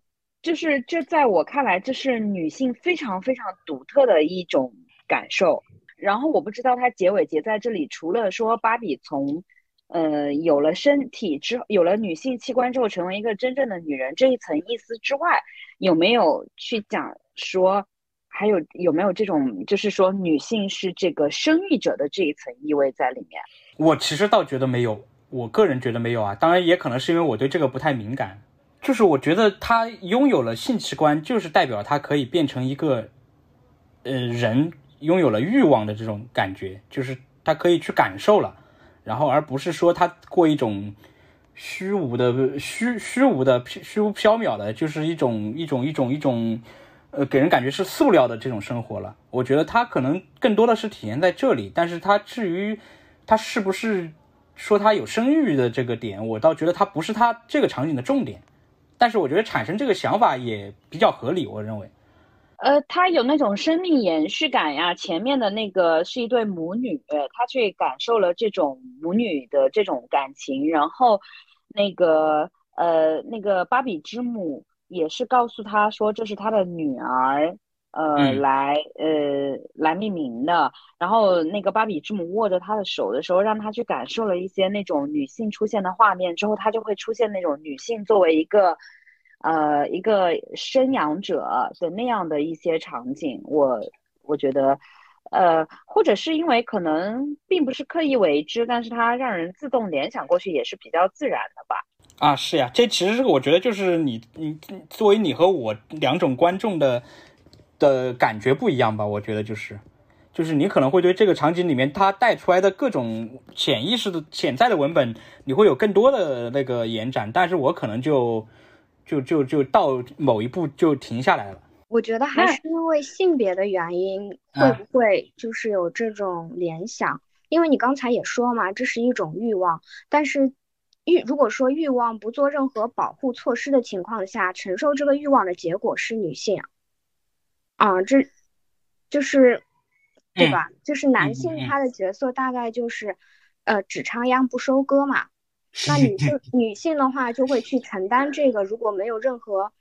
Speaker 6: 就是这在我看来，这是女性非常非常独特的一种感受。然后我不知道他结尾结在这里，除了说芭比从。呃，有了身体之，有了女性器官之后，成为一个真正的女人这一层意思之外，有没有去讲说，还有有没有这种，就是说女性是这个生育者的这一层意味在里面？
Speaker 2: 我其实倒觉得没有，我个人觉得没有啊。当然，也可能是因为我对这个不太敏感。就是我觉得她拥有了性器官，就是代表她可以变成一个，呃，人拥有了欲望的这种感觉，就是他可以去感受了。然后，而不是说他过一种虚无的、虚虚无的、虚无缥缈的，就是一种一种一种一种，呃，给人感觉是塑料的这种生活了。我觉得他可能更多的是体现在这里，但是他至于他是不是说他有生育的这个点，我倒觉得他不是他这个场景的重点。但是我觉得产生这个想法也比较合理，我认为。
Speaker 6: 呃，他有那种生命延续感呀。前面的那个是一对母女，他去感受了这种母女的这种感情。然后，那个呃，那个芭比之母也是告诉他说这是他的女儿，呃，来呃来命名的。然后那个芭比之母握着他的手的时候，让他去感受了一些那种女性出现的画面之后，他就会出现那种女性作为一个。呃，一个生养者的那样的一些场景，我我觉得，呃，或者是因为可能并不是刻意为之，但是它让人自动联想过去也是比较自然的吧。
Speaker 2: 啊，是呀，这其实我觉得就是你你作为你和我两种观众的的感觉不一样吧。我觉得就是就是你可能会对这个场景里面它带出来的各种潜意识的潜在的文本，你会有更多的那个延展，但是我可能就。就就就到某一步就停下来了。
Speaker 3: 我觉得还是因为性别的原因，会不会就是有这种联想？因为你刚才也说嘛，这是一种欲望。但是欲如果说欲望不做任何保护措施的情况下，承受这个欲望的结果是女性。啊，这就是对吧？就是男性他的角色大概就是，呃，只插秧不收割嘛。那女性女性的话就会去承担这个，如果没有任何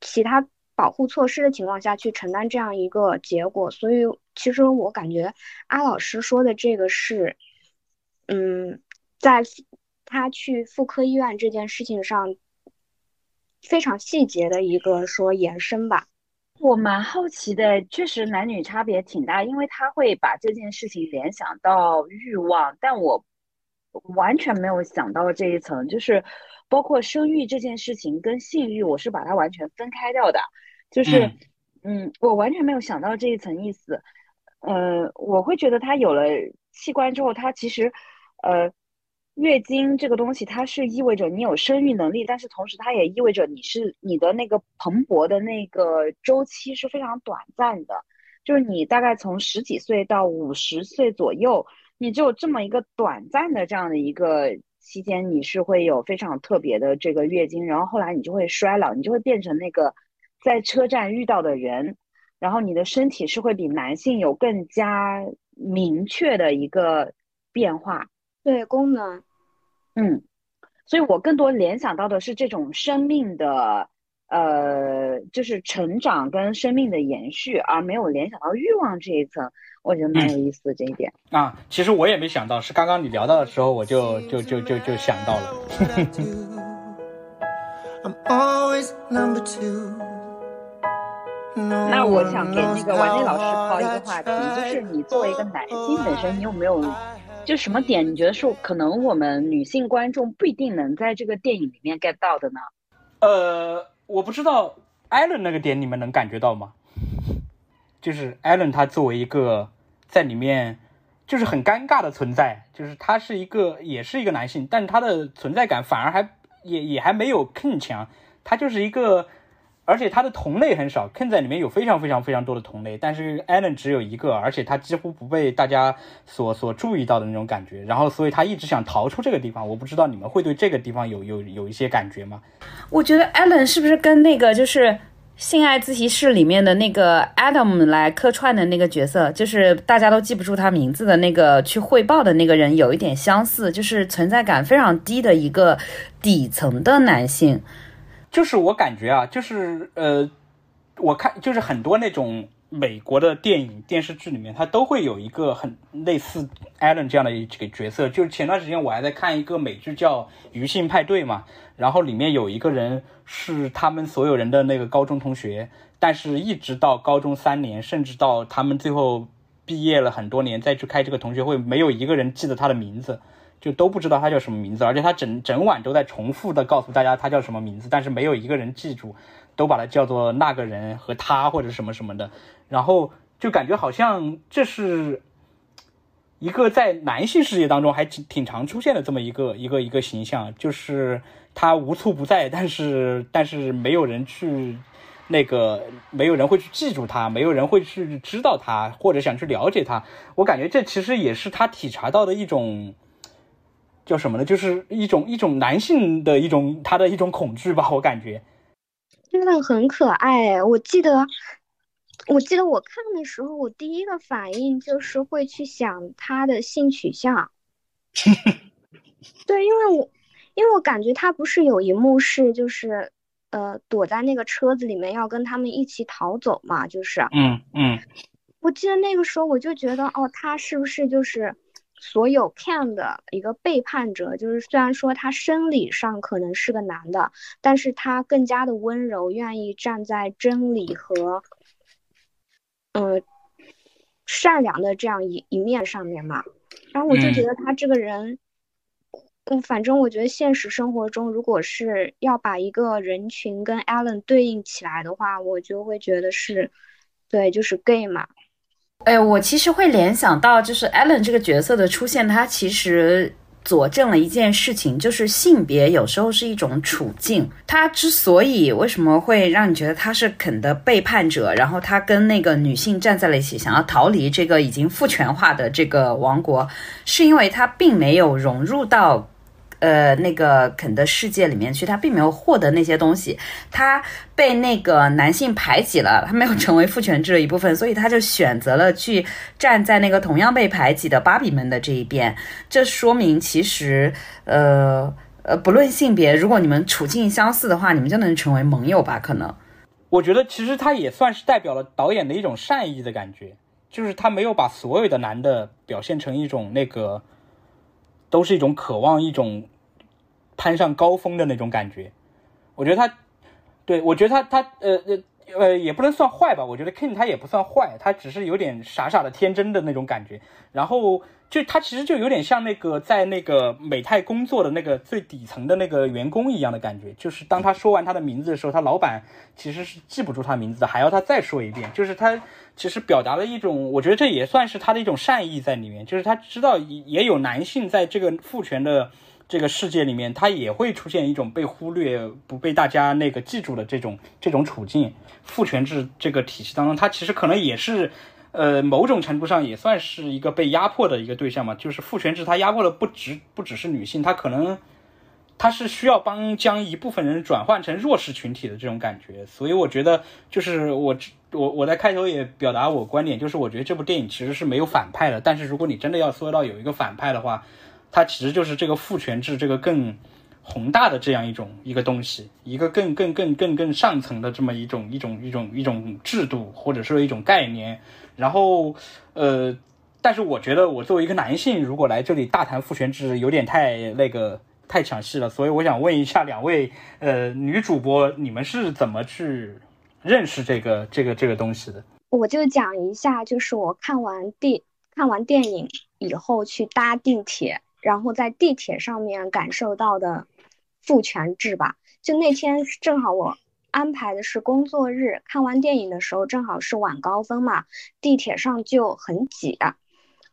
Speaker 3: 其他保护措施的情况下去承担这样一个结果，所以其实我感觉阿老师说的这个是，嗯，在他去妇科医院这件事情上非常细节的一个说延伸吧。
Speaker 6: 我蛮好奇的，确实男女差别挺大，因为他会把这件事情联想到欲望，但我。完全没有想到这一层，就是包括生育这件事情跟性欲，我是把它完全分开掉的。就是，嗯，我完全没有想到这一层意思。呃，我会觉得他有了器官之后，他其实，呃，月经这个东西，它是意味着你有生育能力，但是同时它也意味着你是你的那个蓬勃的那个周期是非常短暂的，就是你大概从十几岁到五十岁左右。你只有这么一个短暂的这样的一个期间，你是会有非常特别的这个月经，然后后来你就会衰老，你就会变成那个在车站遇到的人，然后你的身体是会比男性有更加明确的一个变化，
Speaker 3: 对功能，
Speaker 6: 嗯，所以我更多联想到的是这种生命的，呃，就是成长跟生命的延续，而没有联想到欲望这一层。我觉得蛮有意思的这一点
Speaker 2: 啊，其实我也没想到，是刚刚你聊到的时候，我就就就就就想到了。
Speaker 6: 那我想给那个王丽老师抛一个话题，就是你作为一个男性本身，你有没有就什么点，你觉得是可能我们女性观众不一定能在这个电影里面 get 到的呢？
Speaker 2: 呃，我不知道艾伦那个点你们能感觉到吗？就是艾伦，他作为一个在里面就是很尴尬的存在，就是他是一个也是一个男性，但他的存在感反而还也也还没有 Ken 强，他就是一个，而且他的同类很少，Ken 在里面有非常非常非常多的同类，但是艾伦只有一个，而且他几乎不被大家所所注意到的那种感觉，然后所以他一直想逃出这个地方，我不知道你们会对这个地方有有有一些感觉吗？
Speaker 4: 我觉得艾伦是不是跟那个就是。性爱自习室里面的那个 Adam 来客串的那个角色，就是大家都记不住他名字的那个去汇报的那个人，有一点相似，就是存在感非常低的一个底层的男性。
Speaker 2: 就是我感觉啊，就是呃，我看就是很多那种美国的电影电视剧里面，他都会有一个很类似 Alan 这样的一个角色。就是前段时间我还在看一个美剧叫《鱼性派对》嘛。然后里面有一个人是他们所有人的那个高中同学，但是一直到高中三年，甚至到他们最后毕业了很多年再去开这个同学会，没有一个人记得他的名字，就都不知道他叫什么名字，而且他整整晚都在重复的告诉大家他叫什么名字，但是没有一个人记住，都把他叫做那个人和他或者什么什么的，然后就感觉好像这是。一个在男性世界当中还挺挺常出现的这么一个一个一个形象，就是他无处不在，但是但是没有人去那个，没有人会去记住他，没有人会去知道他，或者想去了解他。我感觉这其实也是他体察到的一种叫什么呢？就是一种一种男性的一种他的一种恐惧吧。我感觉
Speaker 3: 真的很可爱。我记得。我记得我看的时候，我第一个反应就是会去想他的性取向。*laughs* 对，因为我因为我感觉他不是有一幕是就是呃躲在那个车子里面要跟他们一起逃走嘛，就是
Speaker 2: 嗯嗯。
Speaker 3: 我记得那个时候我就觉得哦，他是不是就是所有 Ken 的一个背叛者？就是虽然说他生理上可能是个男的，但是他更加的温柔，愿意站在真理和。嗯，善良的这样一一面上面嘛，然后我就觉得他这个人，嗯，反正我觉得现实生活中，如果是要把一个人群跟 Allen 对应起来的话，我就会觉得是，对，就是 gay 嘛。
Speaker 4: 哎，我其实会联想到，就是 Allen 这个角色的出现，他其实。佐证了一件事情，就是性别有时候是一种处境。他之所以为什么会让你觉得他是肯的背叛者，然后他跟那个女性站在了一起，想要逃离这个已经父权化的这个王国，是因为他并没有融入到。呃，那个肯的世界里面去，他并没有获得那些东西，他被那个男性排挤了，他没有成为父权制的一部分，所以他就选择了去站在那个同样被排挤的芭比们的这一边。这说明，其实，呃呃，不论性别，如果你们处境相似的话，你们就能成为盟友吧？可能，
Speaker 2: 我觉得其实他也算是代表了导演的一种善意的感觉，就是他没有把所有的男的表现成一种那个。都是一种渴望，一种攀上高峰的那种感觉。我觉得他，对我觉得他他呃呃呃也不能算坏吧。我觉得 King 他也不算坏，他只是有点傻傻的天真的那种感觉。然后就他其实就有点像那个在那个美泰工作的那个最底层的那个员工一样的感觉。就是当他说完他的名字的时候，他老板其实是记不住他名字的，还要他再说一遍。就是他。其实表达了一种，我觉得这也算是他的一种善意在里面，就是他知道也有男性在这个父权的这个世界里面，他也会出现一种被忽略、不被大家那个记住的这种这种处境。父权制这个体系当中，他其实可能也是，呃，某种程度上也算是一个被压迫的一个对象嘛。就是父权制，它压迫的不只不只是女性，它可能。他是需要帮将一部分人转换成弱势群体的这种感觉，所以我觉得就是我我我在开头也表达我观点，就是我觉得这部电影其实是没有反派的。但是如果你真的要说到有一个反派的话，它其实就是这个父权制这个更宏大的这样一种一个东西，一个更更更更更上层的这么一种一种一种一种制度或者说一种概念。然后呃，但是我觉得我作为一个男性，如果来这里大谈父权制，有点太那个。太抢戏了，所以我想问一下两位，呃，女主播，你们是怎么去认识这个这个这个东西的？
Speaker 3: 我就讲一下，就是我看完电看完电影以后去搭地铁，然后在地铁上面感受到的父权制吧。就那天正好我安排的是工作日，看完电影的时候正好是晚高峰嘛，地铁上就很挤。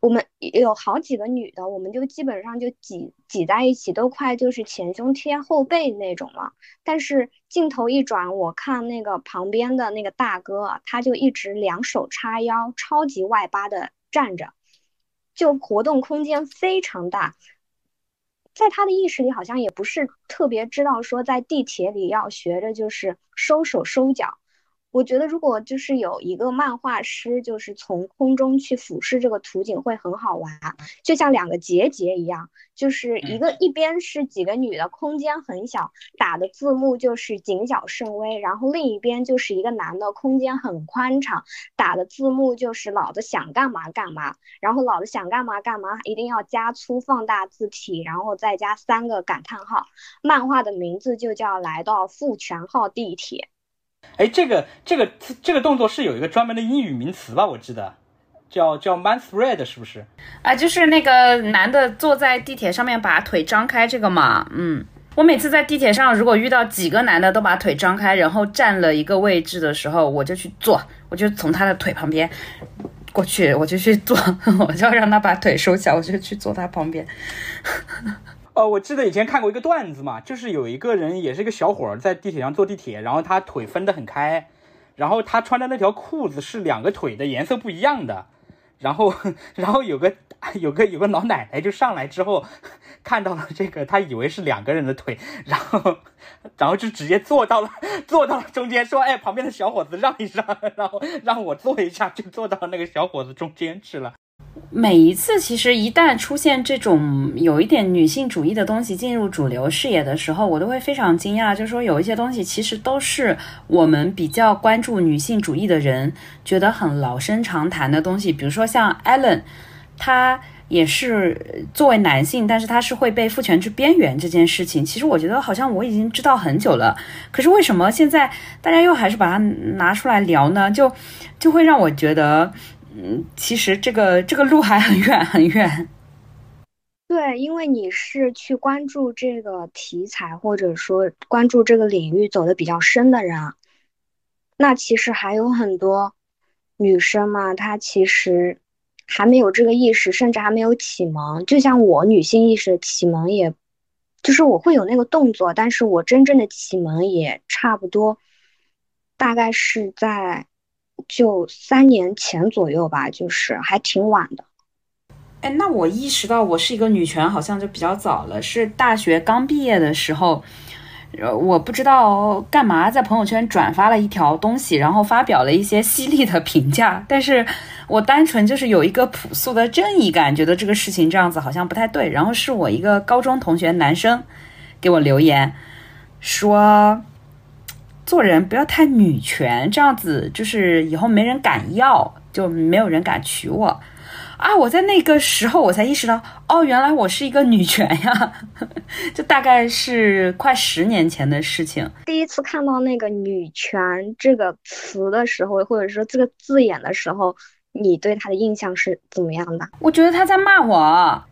Speaker 3: 我们有好几个女的，我们就基本上就挤挤在一起，都快就是前胸贴后背那种了。但是镜头一转，我看那个旁边的那个大哥，他就一直两手叉腰，超级外八的站着，就活动空间非常大。在他的意识里，好像也不是特别知道说在地铁里要学着就是收手收脚。我觉得如果就是有一个漫画师，就是从空中去俯视这个图景会很好玩，就像两个结节一样，就是一个一边是几个女的，空间很小，打的字幕就是谨小慎微，然后另一边就是一个男的，空间很宽敞，打的字幕就是老子想干嘛干嘛，然后老子想干嘛干嘛，一定要加粗放大字体，然后再加三个感叹号。漫画的名字就叫来到富泉号地铁。
Speaker 2: 哎，这个这个这个动作是有一个专门的英语名词吧？我记得叫叫 man spread，是不是？
Speaker 4: 啊，就是那个男的坐在地铁上面把腿张开这个嘛。嗯，我每次在地铁上如果遇到几个男的都把腿张开，然后占了一个位置的时候，我就去坐，我就从他的腿旁边过去，我就去坐，*laughs* 我就要让他把腿收起来，我就去坐他旁边。
Speaker 2: 哦，我记得以前看过一个段子嘛，就是有一个人也是一个小伙儿在地铁上坐地铁，然后他腿分得很开，然后他穿的那条裤子是两个腿的颜色不一样的，然后 *laughs* 然后有个 *laughs* 有个有个老奶奶就上来之后看到了这个，他以为是两个人的腿，然后然后就直接坐到了坐到了中间，说哎旁边的小伙子让一让，然后让我坐一下，就坐到那个小伙子中间去了。
Speaker 4: 每一次，其实一旦出现这种有一点女性主义的东西进入主流视野的时候，我都会非常惊讶。就是说，有一些东西其实都是我们比较关注女性主义的人觉得很老生常谈的东西。比如说像 Allen，他也是作为男性，但是他是会被父权制边缘这件事情，其实我觉得好像我已经知道很久了。可是为什么现在大家又还是把它拿出来聊呢？就就会让我觉得。嗯，其实这个这个路还很远很远。
Speaker 3: 对，因为你是去关注这个题材，或者说关注这个领域走的比较深的人，那其实还有很多女生嘛，她其实还没有这个意识，甚至还没有启蒙。就像我女性意识的启蒙，也就是我会有那个动作，但是我真正的启蒙也差不多，大概是在。就三年前左右吧，就是还挺晚的。
Speaker 4: 哎，那我意识到我是一个女权，好像就比较早了。是大学刚毕业的时候，呃，我不知道干嘛在朋友圈转发了一条东西，然后发表了一些犀利的评价。但是我单纯就是有一个朴素的正义感，觉得这个事情这样子好像不太对。然后是我一个高中同学男生给我留言说。做人不要太女权，这样子就是以后没人敢要，就没有人敢娶我啊！我在那个时候我才意识到，哦，原来我是一个女权呀！*laughs* 就大概是快十年前的事情。
Speaker 3: 第一次看到那个“女权”这个词的时候，或者说这个字眼的时候。你对他的印象是怎么样的？
Speaker 4: 我觉得他在骂我，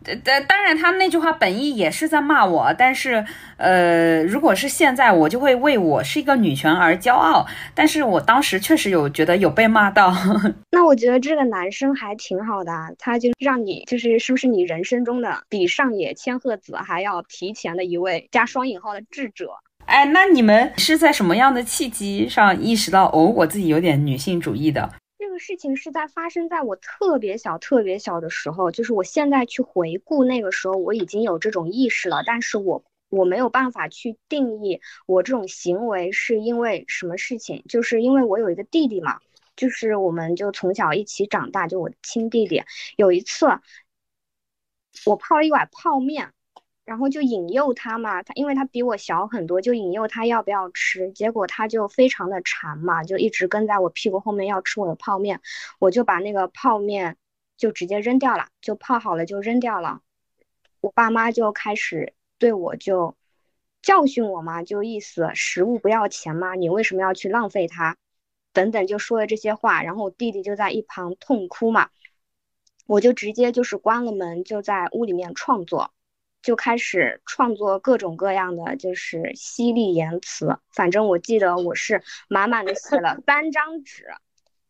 Speaker 4: 呃，当然他那句话本意也是在骂我，但是，呃，如果是现在，我就会为我是一个女权而骄傲。但是我当时确实有觉得有被骂到。*laughs*
Speaker 3: 那我觉得这个男生还挺好的，他就让你就是是不是你人生中的比上野千鹤子还要提前的一位加双引号的智者？
Speaker 4: 哎，那你们是在什么样的契机上意识到哦，我自己有点女性主义的？
Speaker 3: 这个事情是在发生在我特别小、特别小的时候，就是我现在去回顾那个时候，我已经有这种意识了，但是我我没有办法去定义我这种行为是因为什么事情，就是因为我有一个弟弟嘛，就是我们就从小一起长大，就我亲弟弟，有一次我泡了一碗泡面。然后就引诱他嘛，他因为他比我小很多，就引诱他要不要吃，结果他就非常的馋嘛，就一直跟在我屁股后面要吃我的泡面，我就把那个泡面就直接扔掉了，就泡好了就扔掉了。我爸妈就开始对我就教训我嘛，就意思食物不要钱嘛，你为什么要去浪费它？等等就说了这些话，然后我弟弟就在一旁痛哭嘛，我就直接就是关了门，就在屋里面创作。就开始创作各种各样的，就是犀利言辞。反正我记得我是满满的写了三张纸，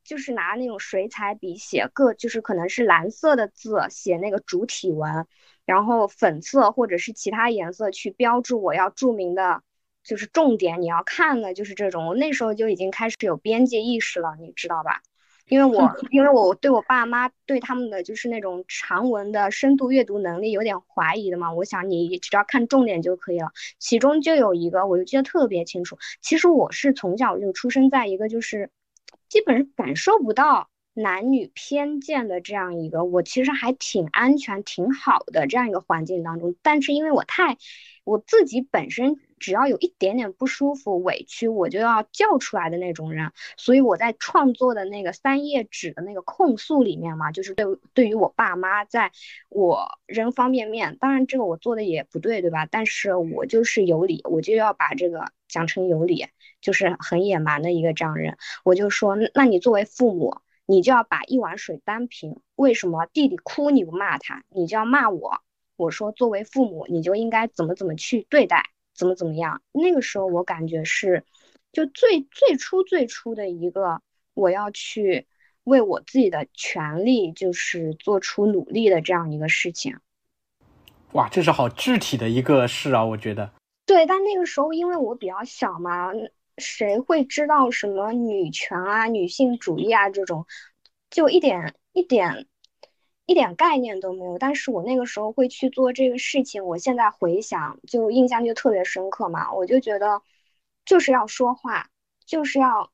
Speaker 3: 就是拿那种水彩笔写各，就是可能是蓝色的字写那个主体文，然后粉色或者是其他颜色去标注我要注明的，就是重点你要看的，就是这种。我那时候就已经开始有边界意识了，你知道吧？因为我因为我对我爸妈对他们的就是那种长文的深度阅读能力有点怀疑的嘛，我想你只要看重点就可以了。其中就有一个，我就记得特别清楚。其实我是从小就出生在一个就是基本感受不到男女偏见的这样一个，我其实还挺安全、挺好的这样一个环境当中。但是因为我太，我自己本身只要有一点点不舒服、委屈，我就要叫出来的那种人，所以我在创作的那个三页纸的那个控诉里面嘛，就是对对于我爸妈，在我人方便面，当然这个我做的也不对，对吧？但是我就是有理，我就要把这个讲成有理。就是很野蛮的一个这样人，我就说，那你作为父母，你就要把一碗水端平。为什么弟弟哭你不骂他，你就要骂我？我说，作为父母，你就应该怎么怎么去对待，怎么怎么样。那个时候我感觉是，就最最初最初的一个，我要去为我自己的权利就是做出努力的这样一个事情。
Speaker 2: 哇，这是好具体的一个事啊，我觉得。
Speaker 3: 对，但那个时候因为我比较小嘛。谁会知道什么女权啊、女性主义啊这种，就一点一点一点概念都没有。但是我那个时候会去做这个事情，我现在回想就印象就特别深刻嘛。我就觉得就是要说话，就是要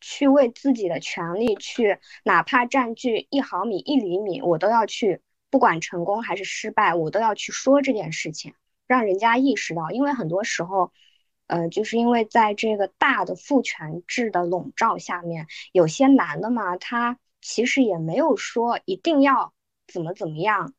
Speaker 3: 去为自己的权利去，哪怕占据一毫米、一厘米，我都要去，不管成功还是失败，我都要去说这件事情，让人家意识到。因为很多时候。呃，就是因为在这个大的父权制的笼罩下面，有些男的嘛，他其实也没有说一定要怎么怎么样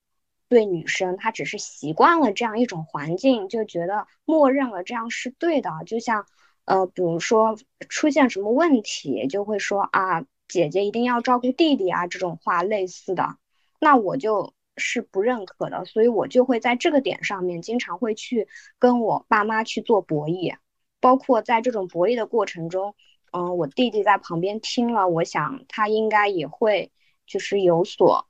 Speaker 3: 对女生，他只是习惯了这样一种环境，就觉得默认了这样是对的。就像呃，比如说出现什么问题，就会说啊，姐姐一定要照顾弟弟啊，这种话类似的，那我就是不认可的，所以我就会在这个点上面经常会去跟我爸妈去做博弈。包括在这种博弈的过程中，嗯，我弟弟在旁边听了，我想他应该也会就是有所，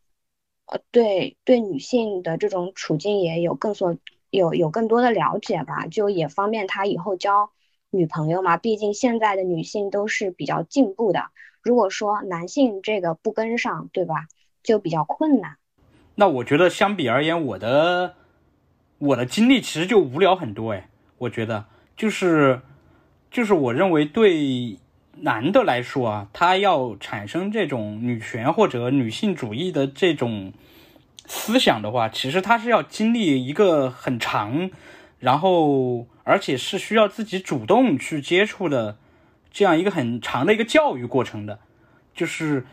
Speaker 3: 呃，对对女性的这种处境也有更所有有更多的了解吧，就也方便他以后交女朋友嘛。毕竟现在的女性都是比较进步的，如果说男性这个不跟上，对吧，就比较困难。
Speaker 2: 那我觉得相比而言，我的我的经历其实就无聊很多哎，我觉得。就是，就是我认为对男的来说啊，他要产生这种女权或者女性主义的这种思想的话，其实他是要经历一个很长，然后而且是需要自己主动去接触的这样一个很长的一个教育过程的，就是。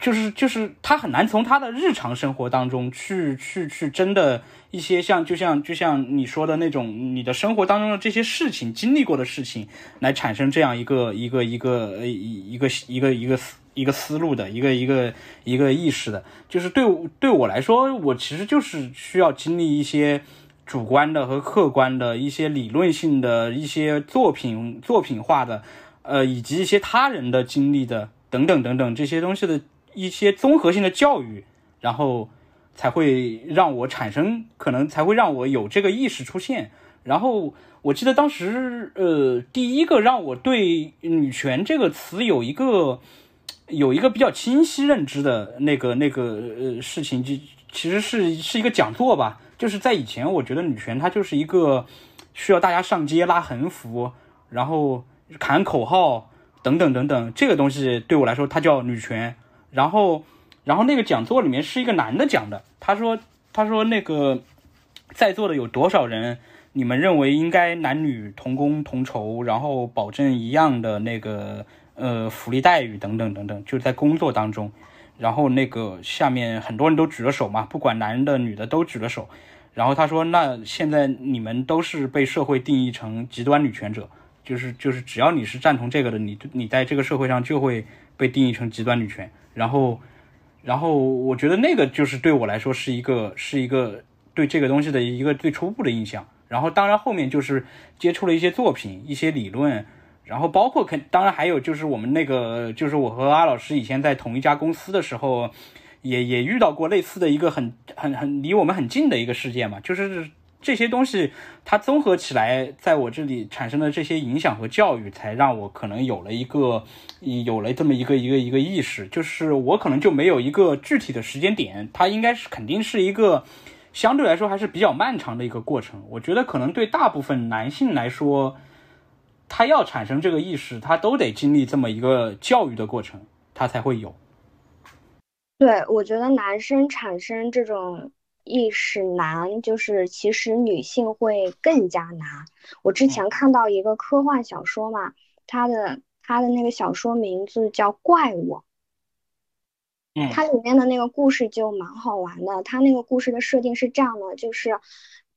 Speaker 2: 就是就是他很难从他的日常生活当中去去去真的一些像就像就像你说的那种你的生活当中的这些事情经历过的事情来产生这样一个一个一个呃一个一个一个一个思路的一个一个一个意识的，就是对对我来说，我其实就是需要经历一些主观的和客观的一些理论性的一些作品作品化的，呃以及一些他人的经历的等等等等这些东西的。一些综合性的教育，然后才会让我产生，可能才会让我有这个意识出现。然后我记得当时，呃，第一个让我对女权这个词有一个有一个比较清晰认知的那个那个呃事情，就其实是是一个讲座吧。就是在以前，我觉得女权它就是一个需要大家上街拉横幅，然后喊口号等等等等，这个东西对我来说，它叫女权。然后，然后那个讲座里面是一个男的讲的，他说，他说那个在座的有多少人，你们认为应该男女同工同酬，然后保证一样的那个呃福利待遇等等等等，就在工作当中。然后那个下面很多人都举了手嘛，不管男的女的都举了手。然后他说，那现在你们都是被社会定义成极端女权者，就是就是只要你是赞同这个的，你你在这个社会上就会被定义成极端女权。然后，然后我觉得那个就是对我来说是一个是一个对这个东西的一个最初步的印象。然后当然后面就是接触了一些作品、一些理论，然后包括肯当然还有就是我们那个就是我和阿老师以前在同一家公司的时候，也也遇到过类似的一个很很很离我们很近的一个事件嘛，就是。这些东西，它综合起来，在我这里产生的这些影响和教育，才让我可能有了一个，有了这么一个一个一个意识，就是我可能就没有一个具体的时间点，它应该是肯定是一个相对来说还是比较漫长的一个过程。我觉得可能对大部分男性来说，他要产生这个意识，他都得经历这么一个教育的过程，他才会有。
Speaker 3: 对，我觉得男生产生这种意识难，就是其实女性会更加难。我之前看到一个科幻小说嘛，它的它的那个小说名字叫《怪物》。它里面的那个故事就蛮好玩的。它那个故事的设定是这样的，就是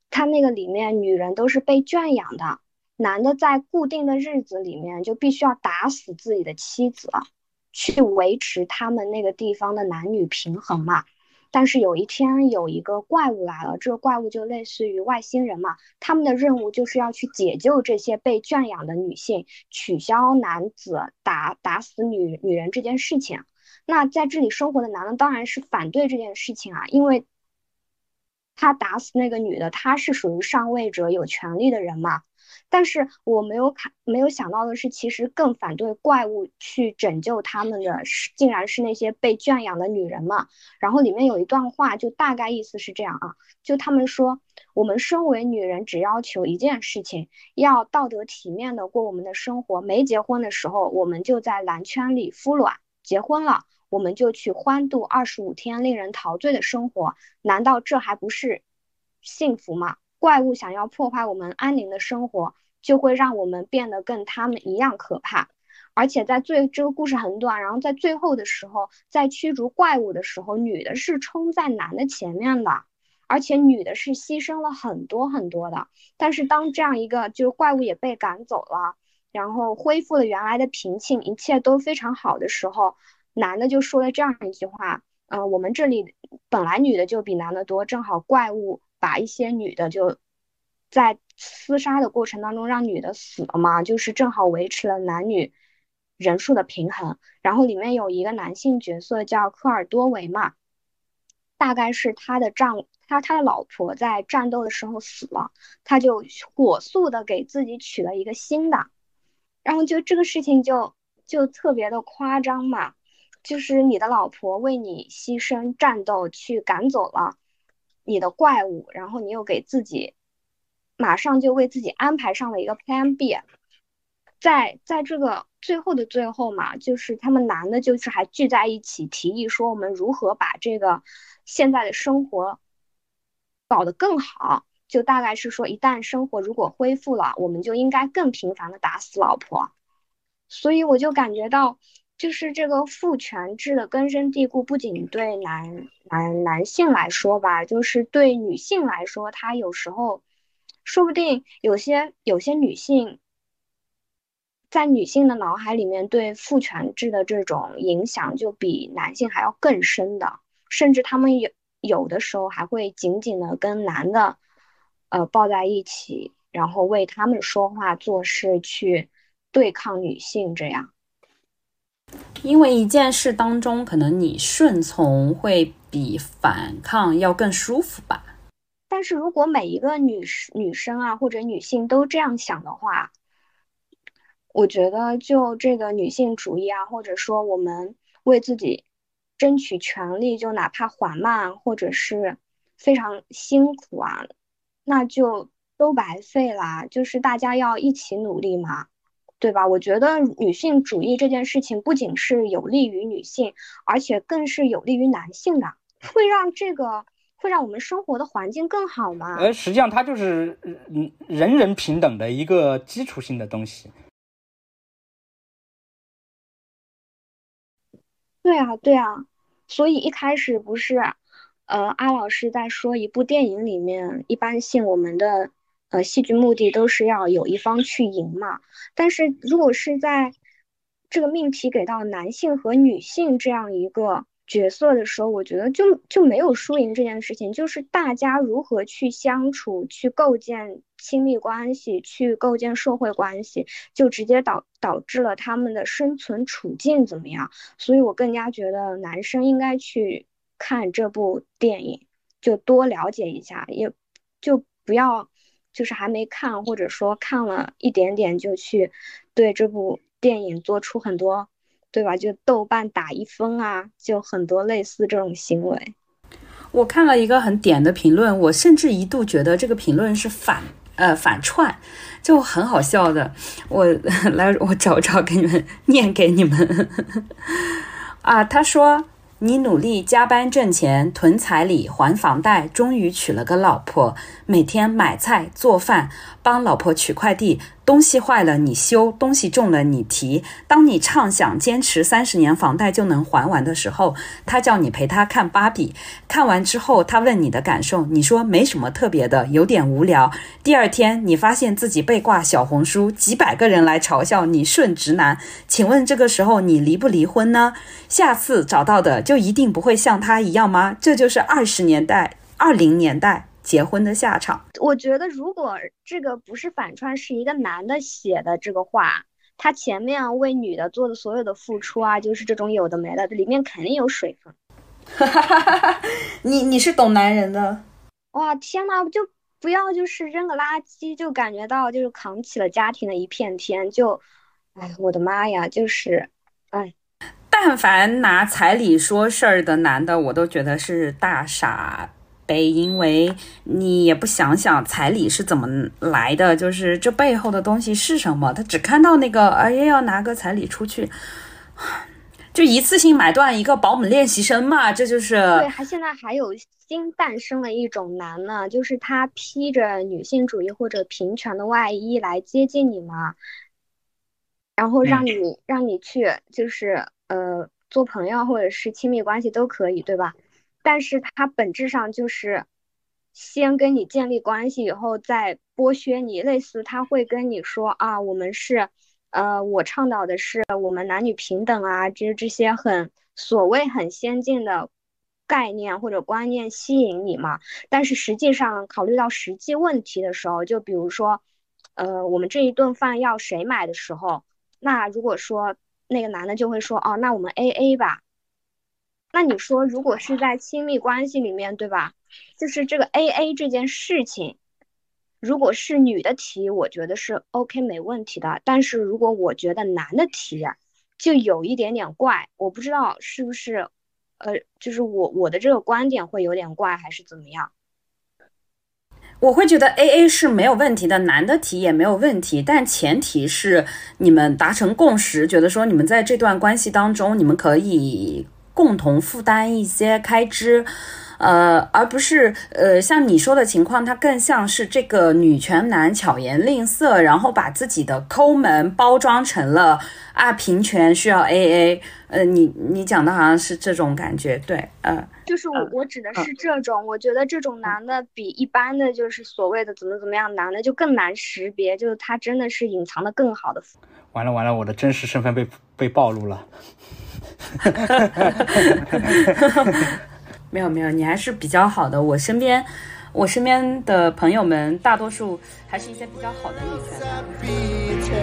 Speaker 3: 它那个里面女人都是被圈养的，男的在固定的日子里面就必须要打死自己的妻子，去维持他们那个地方的男女平衡嘛。但是有一天有一个怪物来了，这个怪物就类似于外星人嘛，他们的任务就是要去解救这些被圈养的女性，取消男子打打死女女人这件事情。那在这里生活的男的当然是反对这件事情啊，因为他打死那个女的，他是属于上位者，有权利的人嘛。但是我没有看，没有想到的是，其实更反对怪物去拯救他们的，是竟然是那些被圈养的女人嘛。然后里面有一段话，就大概意思是这样啊，就他们说，我们身为女人，只要求一件事情，要道德体面的过我们的生活。没结婚的时候，我们就在男圈里孵卵；结婚了。我们就去欢度二十五天令人陶醉的生活，难道这还不是幸福吗？怪物想要破坏我们安宁的生活，就会让我们变得跟他们一样可怕。而且在最这个故事很短，然后在最后的时候，在驱逐怪物的时候，女的是冲在男的前面的，而且女的是牺牲了很多很多的。但是当这样一个就是怪物也被赶走了，然后恢复了原来的平静，一切都非常好的时候。男的就说了这样一句话，嗯，我们这里本来女的就比男的多，正好怪物把一些女的就在厮杀的过程当中让女的死了嘛，就是正好维持了男女人数的平衡。然后里面有一个男性角色叫科尔多维嘛，大概是他的丈他他的老婆在战斗的时候死了，他就火速的给自己娶了一个新的，然后就这个事情就就特别的夸张嘛。就是你的老婆为你牺牲战斗去赶走了你的怪物，然后你又给自己马上就为自己安排上了一个 Plan B，在在这个最后的最后嘛，就是他们男的就是还聚在一起提议说我们如何把这个现在的生活搞得更好，就大概是说一旦生活如果恢复了，我们就应该更频繁的打死老婆，所以我就感觉到。就是这个父权制的根深蒂固，不仅对男男男性来说吧，就是对女性来说，她有时候，说不定有些有些女性，在女性的脑海里面，对父权制的这种影响就比男性还要更深的，甚至他们有有的时候还会紧紧的跟男的，呃抱在一起，然后为他们说话做事，去对抗女性这样。
Speaker 4: 因为一件事当中，可能你顺从会比反抗要更舒服吧。
Speaker 3: 但是如果每一个女女生啊，或者女性都这样想的话，我觉得就这个女性主义啊，或者说我们为自己争取权利，就哪怕缓慢或者是非常辛苦啊，那就都白费了。就是大家要一起努力嘛。对吧？我觉得女性主义这件事情不仅是有利于女性，而且更是有利于男性的，会让这个会让我们生活的环境更好吗？
Speaker 2: 呃，实际上它就是嗯人人平等的一个基础性的东西。
Speaker 3: 对啊，对啊，所以一开始不是，呃，阿老师在说一部电影里面，一般性我们的。呃，戏剧目的都是要有一方去赢嘛。但是如果是在这个命题给到男性和女性这样一个角色的时候，我觉得就就没有输赢这件事情，就是大家如何去相处、去构建亲密关系、去构建社会关系，就直接导导致了他们的生存处境怎么样。所以我更加觉得男生应该去看这部电影，就多了解一下，也就不要。就是还没看，或者说看了一点点就去对这部电影做出很多，对吧？就豆瓣打一分啊，就很多类似这种行为。
Speaker 4: 我看了一个很点的评论，我甚至一度觉得这个评论是反呃反串，就很好笑的。我 *laughs* 来，我找找给你们念给你们啊。他说。你努力加班挣钱，囤彩礼还房贷，终于娶了个老婆，每天买菜做饭，帮老婆取快递。东西坏了你修，东西重了你提。当你畅想坚持三十年房贷就能还完的时候，他叫你陪他看芭比。看完之后，他问你的感受，你说没什么特别的，有点无聊。第二天，你发现自己被挂小红书，几百个人来嘲笑你顺直男。请问这个时候你离不离婚呢？下次找到的就一定不会像他一样吗？这就是二十年代、二零年代。结婚的下场，
Speaker 3: 我觉得如果这个不是反串，是一个男的写的这个话，他前面为女的做的所有的付出啊，就是这种有的没的，里面肯定有水分。*laughs*
Speaker 4: 你你是懂男人的，
Speaker 3: 哇天呐，就不要就是扔个垃圾，就感觉到就是扛起了家庭的一片天，就，哎，我的妈呀，就是，哎，
Speaker 4: 但凡拿彩礼说事儿的男的，我都觉得是大傻。呗，因为你也不想想彩礼是怎么来的，就是这背后的东西是什么？他只看到那个，哎呀，要拿个彩礼出去，就一次性买断一个保姆练习生嘛，这就是。
Speaker 3: 对，还现在还有新诞生了一种男呢，就是他披着女性主义或者平权的外衣来接近你嘛，然后让你让你去，就是呃做朋友或者是亲密关系都可以，对吧？但是他本质上就是先跟你建立关系，以后再剥削你。类似他会跟你说啊，我们是，呃，我倡导的是我们男女平等啊，就是这些很所谓很先进的概念或者观念吸引你嘛。但是实际上考虑到实际问题的时候，就比如说，呃，我们这一顿饭要谁买的时候，那如果说那个男的就会说，哦，那我们 A A 吧。那你说，如果是在亲密关系里面，对吧？就是这个 A A 这件事情，如果是女的提，我觉得是 O K 没问题的。但是如果我觉得男的提，就有一点点怪。我不知道是不是，呃，就是我我的这个观点会有点怪，还是怎么样？
Speaker 4: 我会觉得 A A 是没有问题的，男的提也没有问题，但前提是你们达成共识，觉得说你们在这段关系当中，你们可以。共同负担一些开支，呃，而不是呃，像你说的情况，它更像是这个女权男巧言令色，然后把自己的抠门包装成了啊，平权需要 A A，呃，你你讲的好像是这种感觉，对，呃，
Speaker 3: 就是我我指的是这种，我觉得这种男的比一般的就是所谓的怎么怎么样男的就更难识别，就是他真的是隐藏的更好的。
Speaker 2: 完了完了，我的真实身份被被暴露了。*laughs*
Speaker 4: 没有没有，你还是比较好的。我身边，我身边的朋友们，大多数还是一些比较好的女权。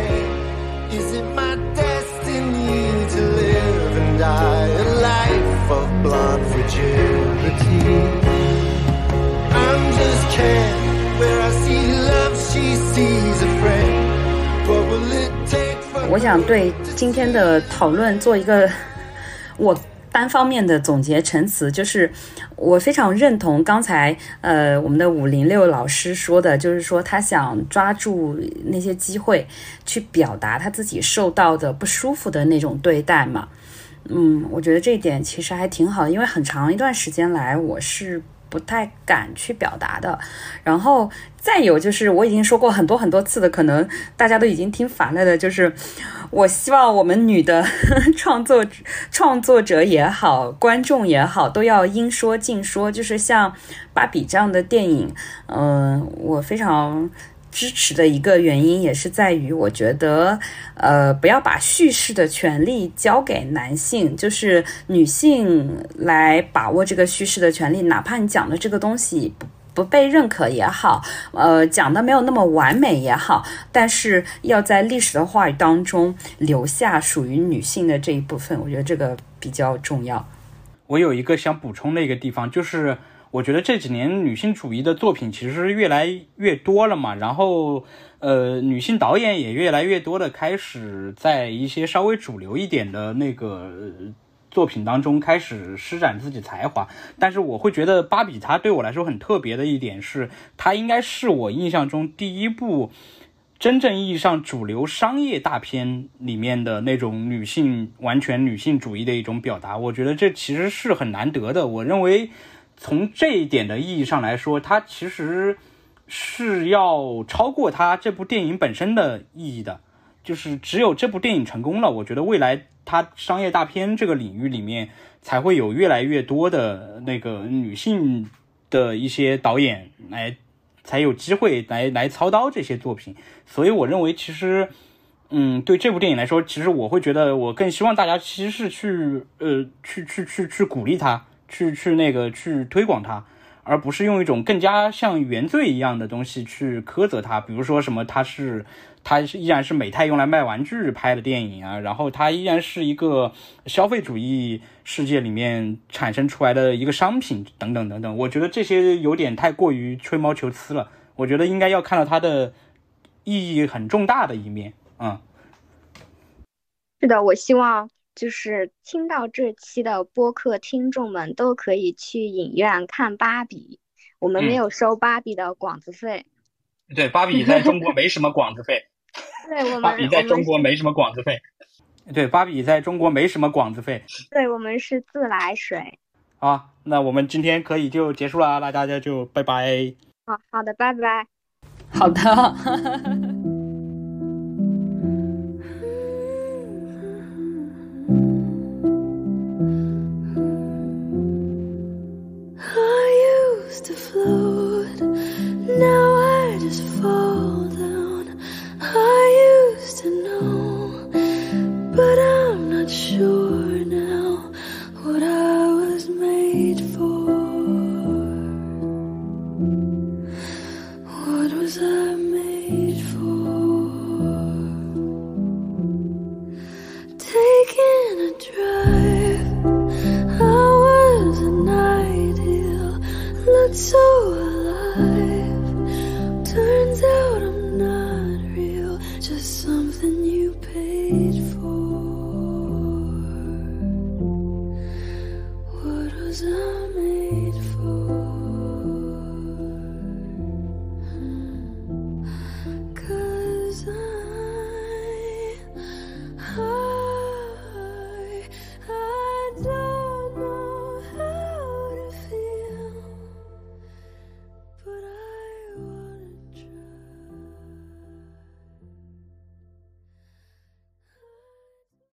Speaker 4: 我想对今天的讨论做一个。*laughs* 我单方面的总结陈词，就是我非常认同刚才呃我们的五零六老师说的，就是说他想抓住那些机会去表达他自己受到的不舒服的那种对待嘛。嗯，我觉得这一点其实还挺好的，因为很长一段时间来我是。不太敢去表达的，然后再有就是我已经说过很多很多次的，可能大家都已经听烦了的，就是我希望我们女的创作创作者也好，观众也好，都要应说尽说，就是像芭比这样的电影，嗯，我非常。支持的一个原因也是在于，我觉得，呃，不要把叙事的权利交给男性，就是女性来把握这个叙事的权利。哪怕你讲的这个东西不不被认可也好，呃，讲的没有那么完美也好，但是要在历史的话语当中留下属于女性的这一部分，我觉得这个比较重要。
Speaker 2: 我有一个想补充的一个地方，就是。我觉得这几年女性主义的作品其实越来越多了嘛，然后呃，女性导演也越来越多的开始在一些稍微主流一点的那个作品当中开始施展自己才华。但是我会觉得芭比它对我来说很特别的一点是，它应该是我印象中第一部真正意义上主流商业大片里面的那种女性完全女性主义的一种表达。我觉得这其实是很难得的。我认为从这一点的意义上来说，它其实。是要超过它这部电影本身的意义的，就是只有这部电影成功了，我觉得未来它商业大片这个领域里面才会有越来越多的那个女性的一些导演来才有机会来来操刀这些作品。所以我认为，其实，嗯，对这部电影来说，其实我会觉得，我更希望大家其实是去呃去去去去鼓励它，去去那个去推广它。而不是用一种更加像原罪一样的东西去苛责它，比如说什么，它是，它依然是美泰用来卖玩具拍的电影啊，然后它依然是一个消费主义世界里面产生出来的一个商品等等等等。我觉得这些有点太过于吹毛求疵了。我觉得应该要看到它的意义很重大的一面。嗯，
Speaker 3: 是的，我希望。就是听到这期的播客，听众们都可以去影院看芭比。我们没有收芭比的广子费。*laughs*
Speaker 5: 对，芭比在中国没什么广子费。*laughs*
Speaker 3: 对，我们
Speaker 5: 芭比在中国没什么广子费。
Speaker 2: 对，芭比在中国没什么广子费。
Speaker 3: 对，我们是自来水。
Speaker 2: 好，那我们今天可以就结束了，那大家就拜拜。
Speaker 3: 好好的，拜拜。
Speaker 4: 好的。*laughs*
Speaker 1: fall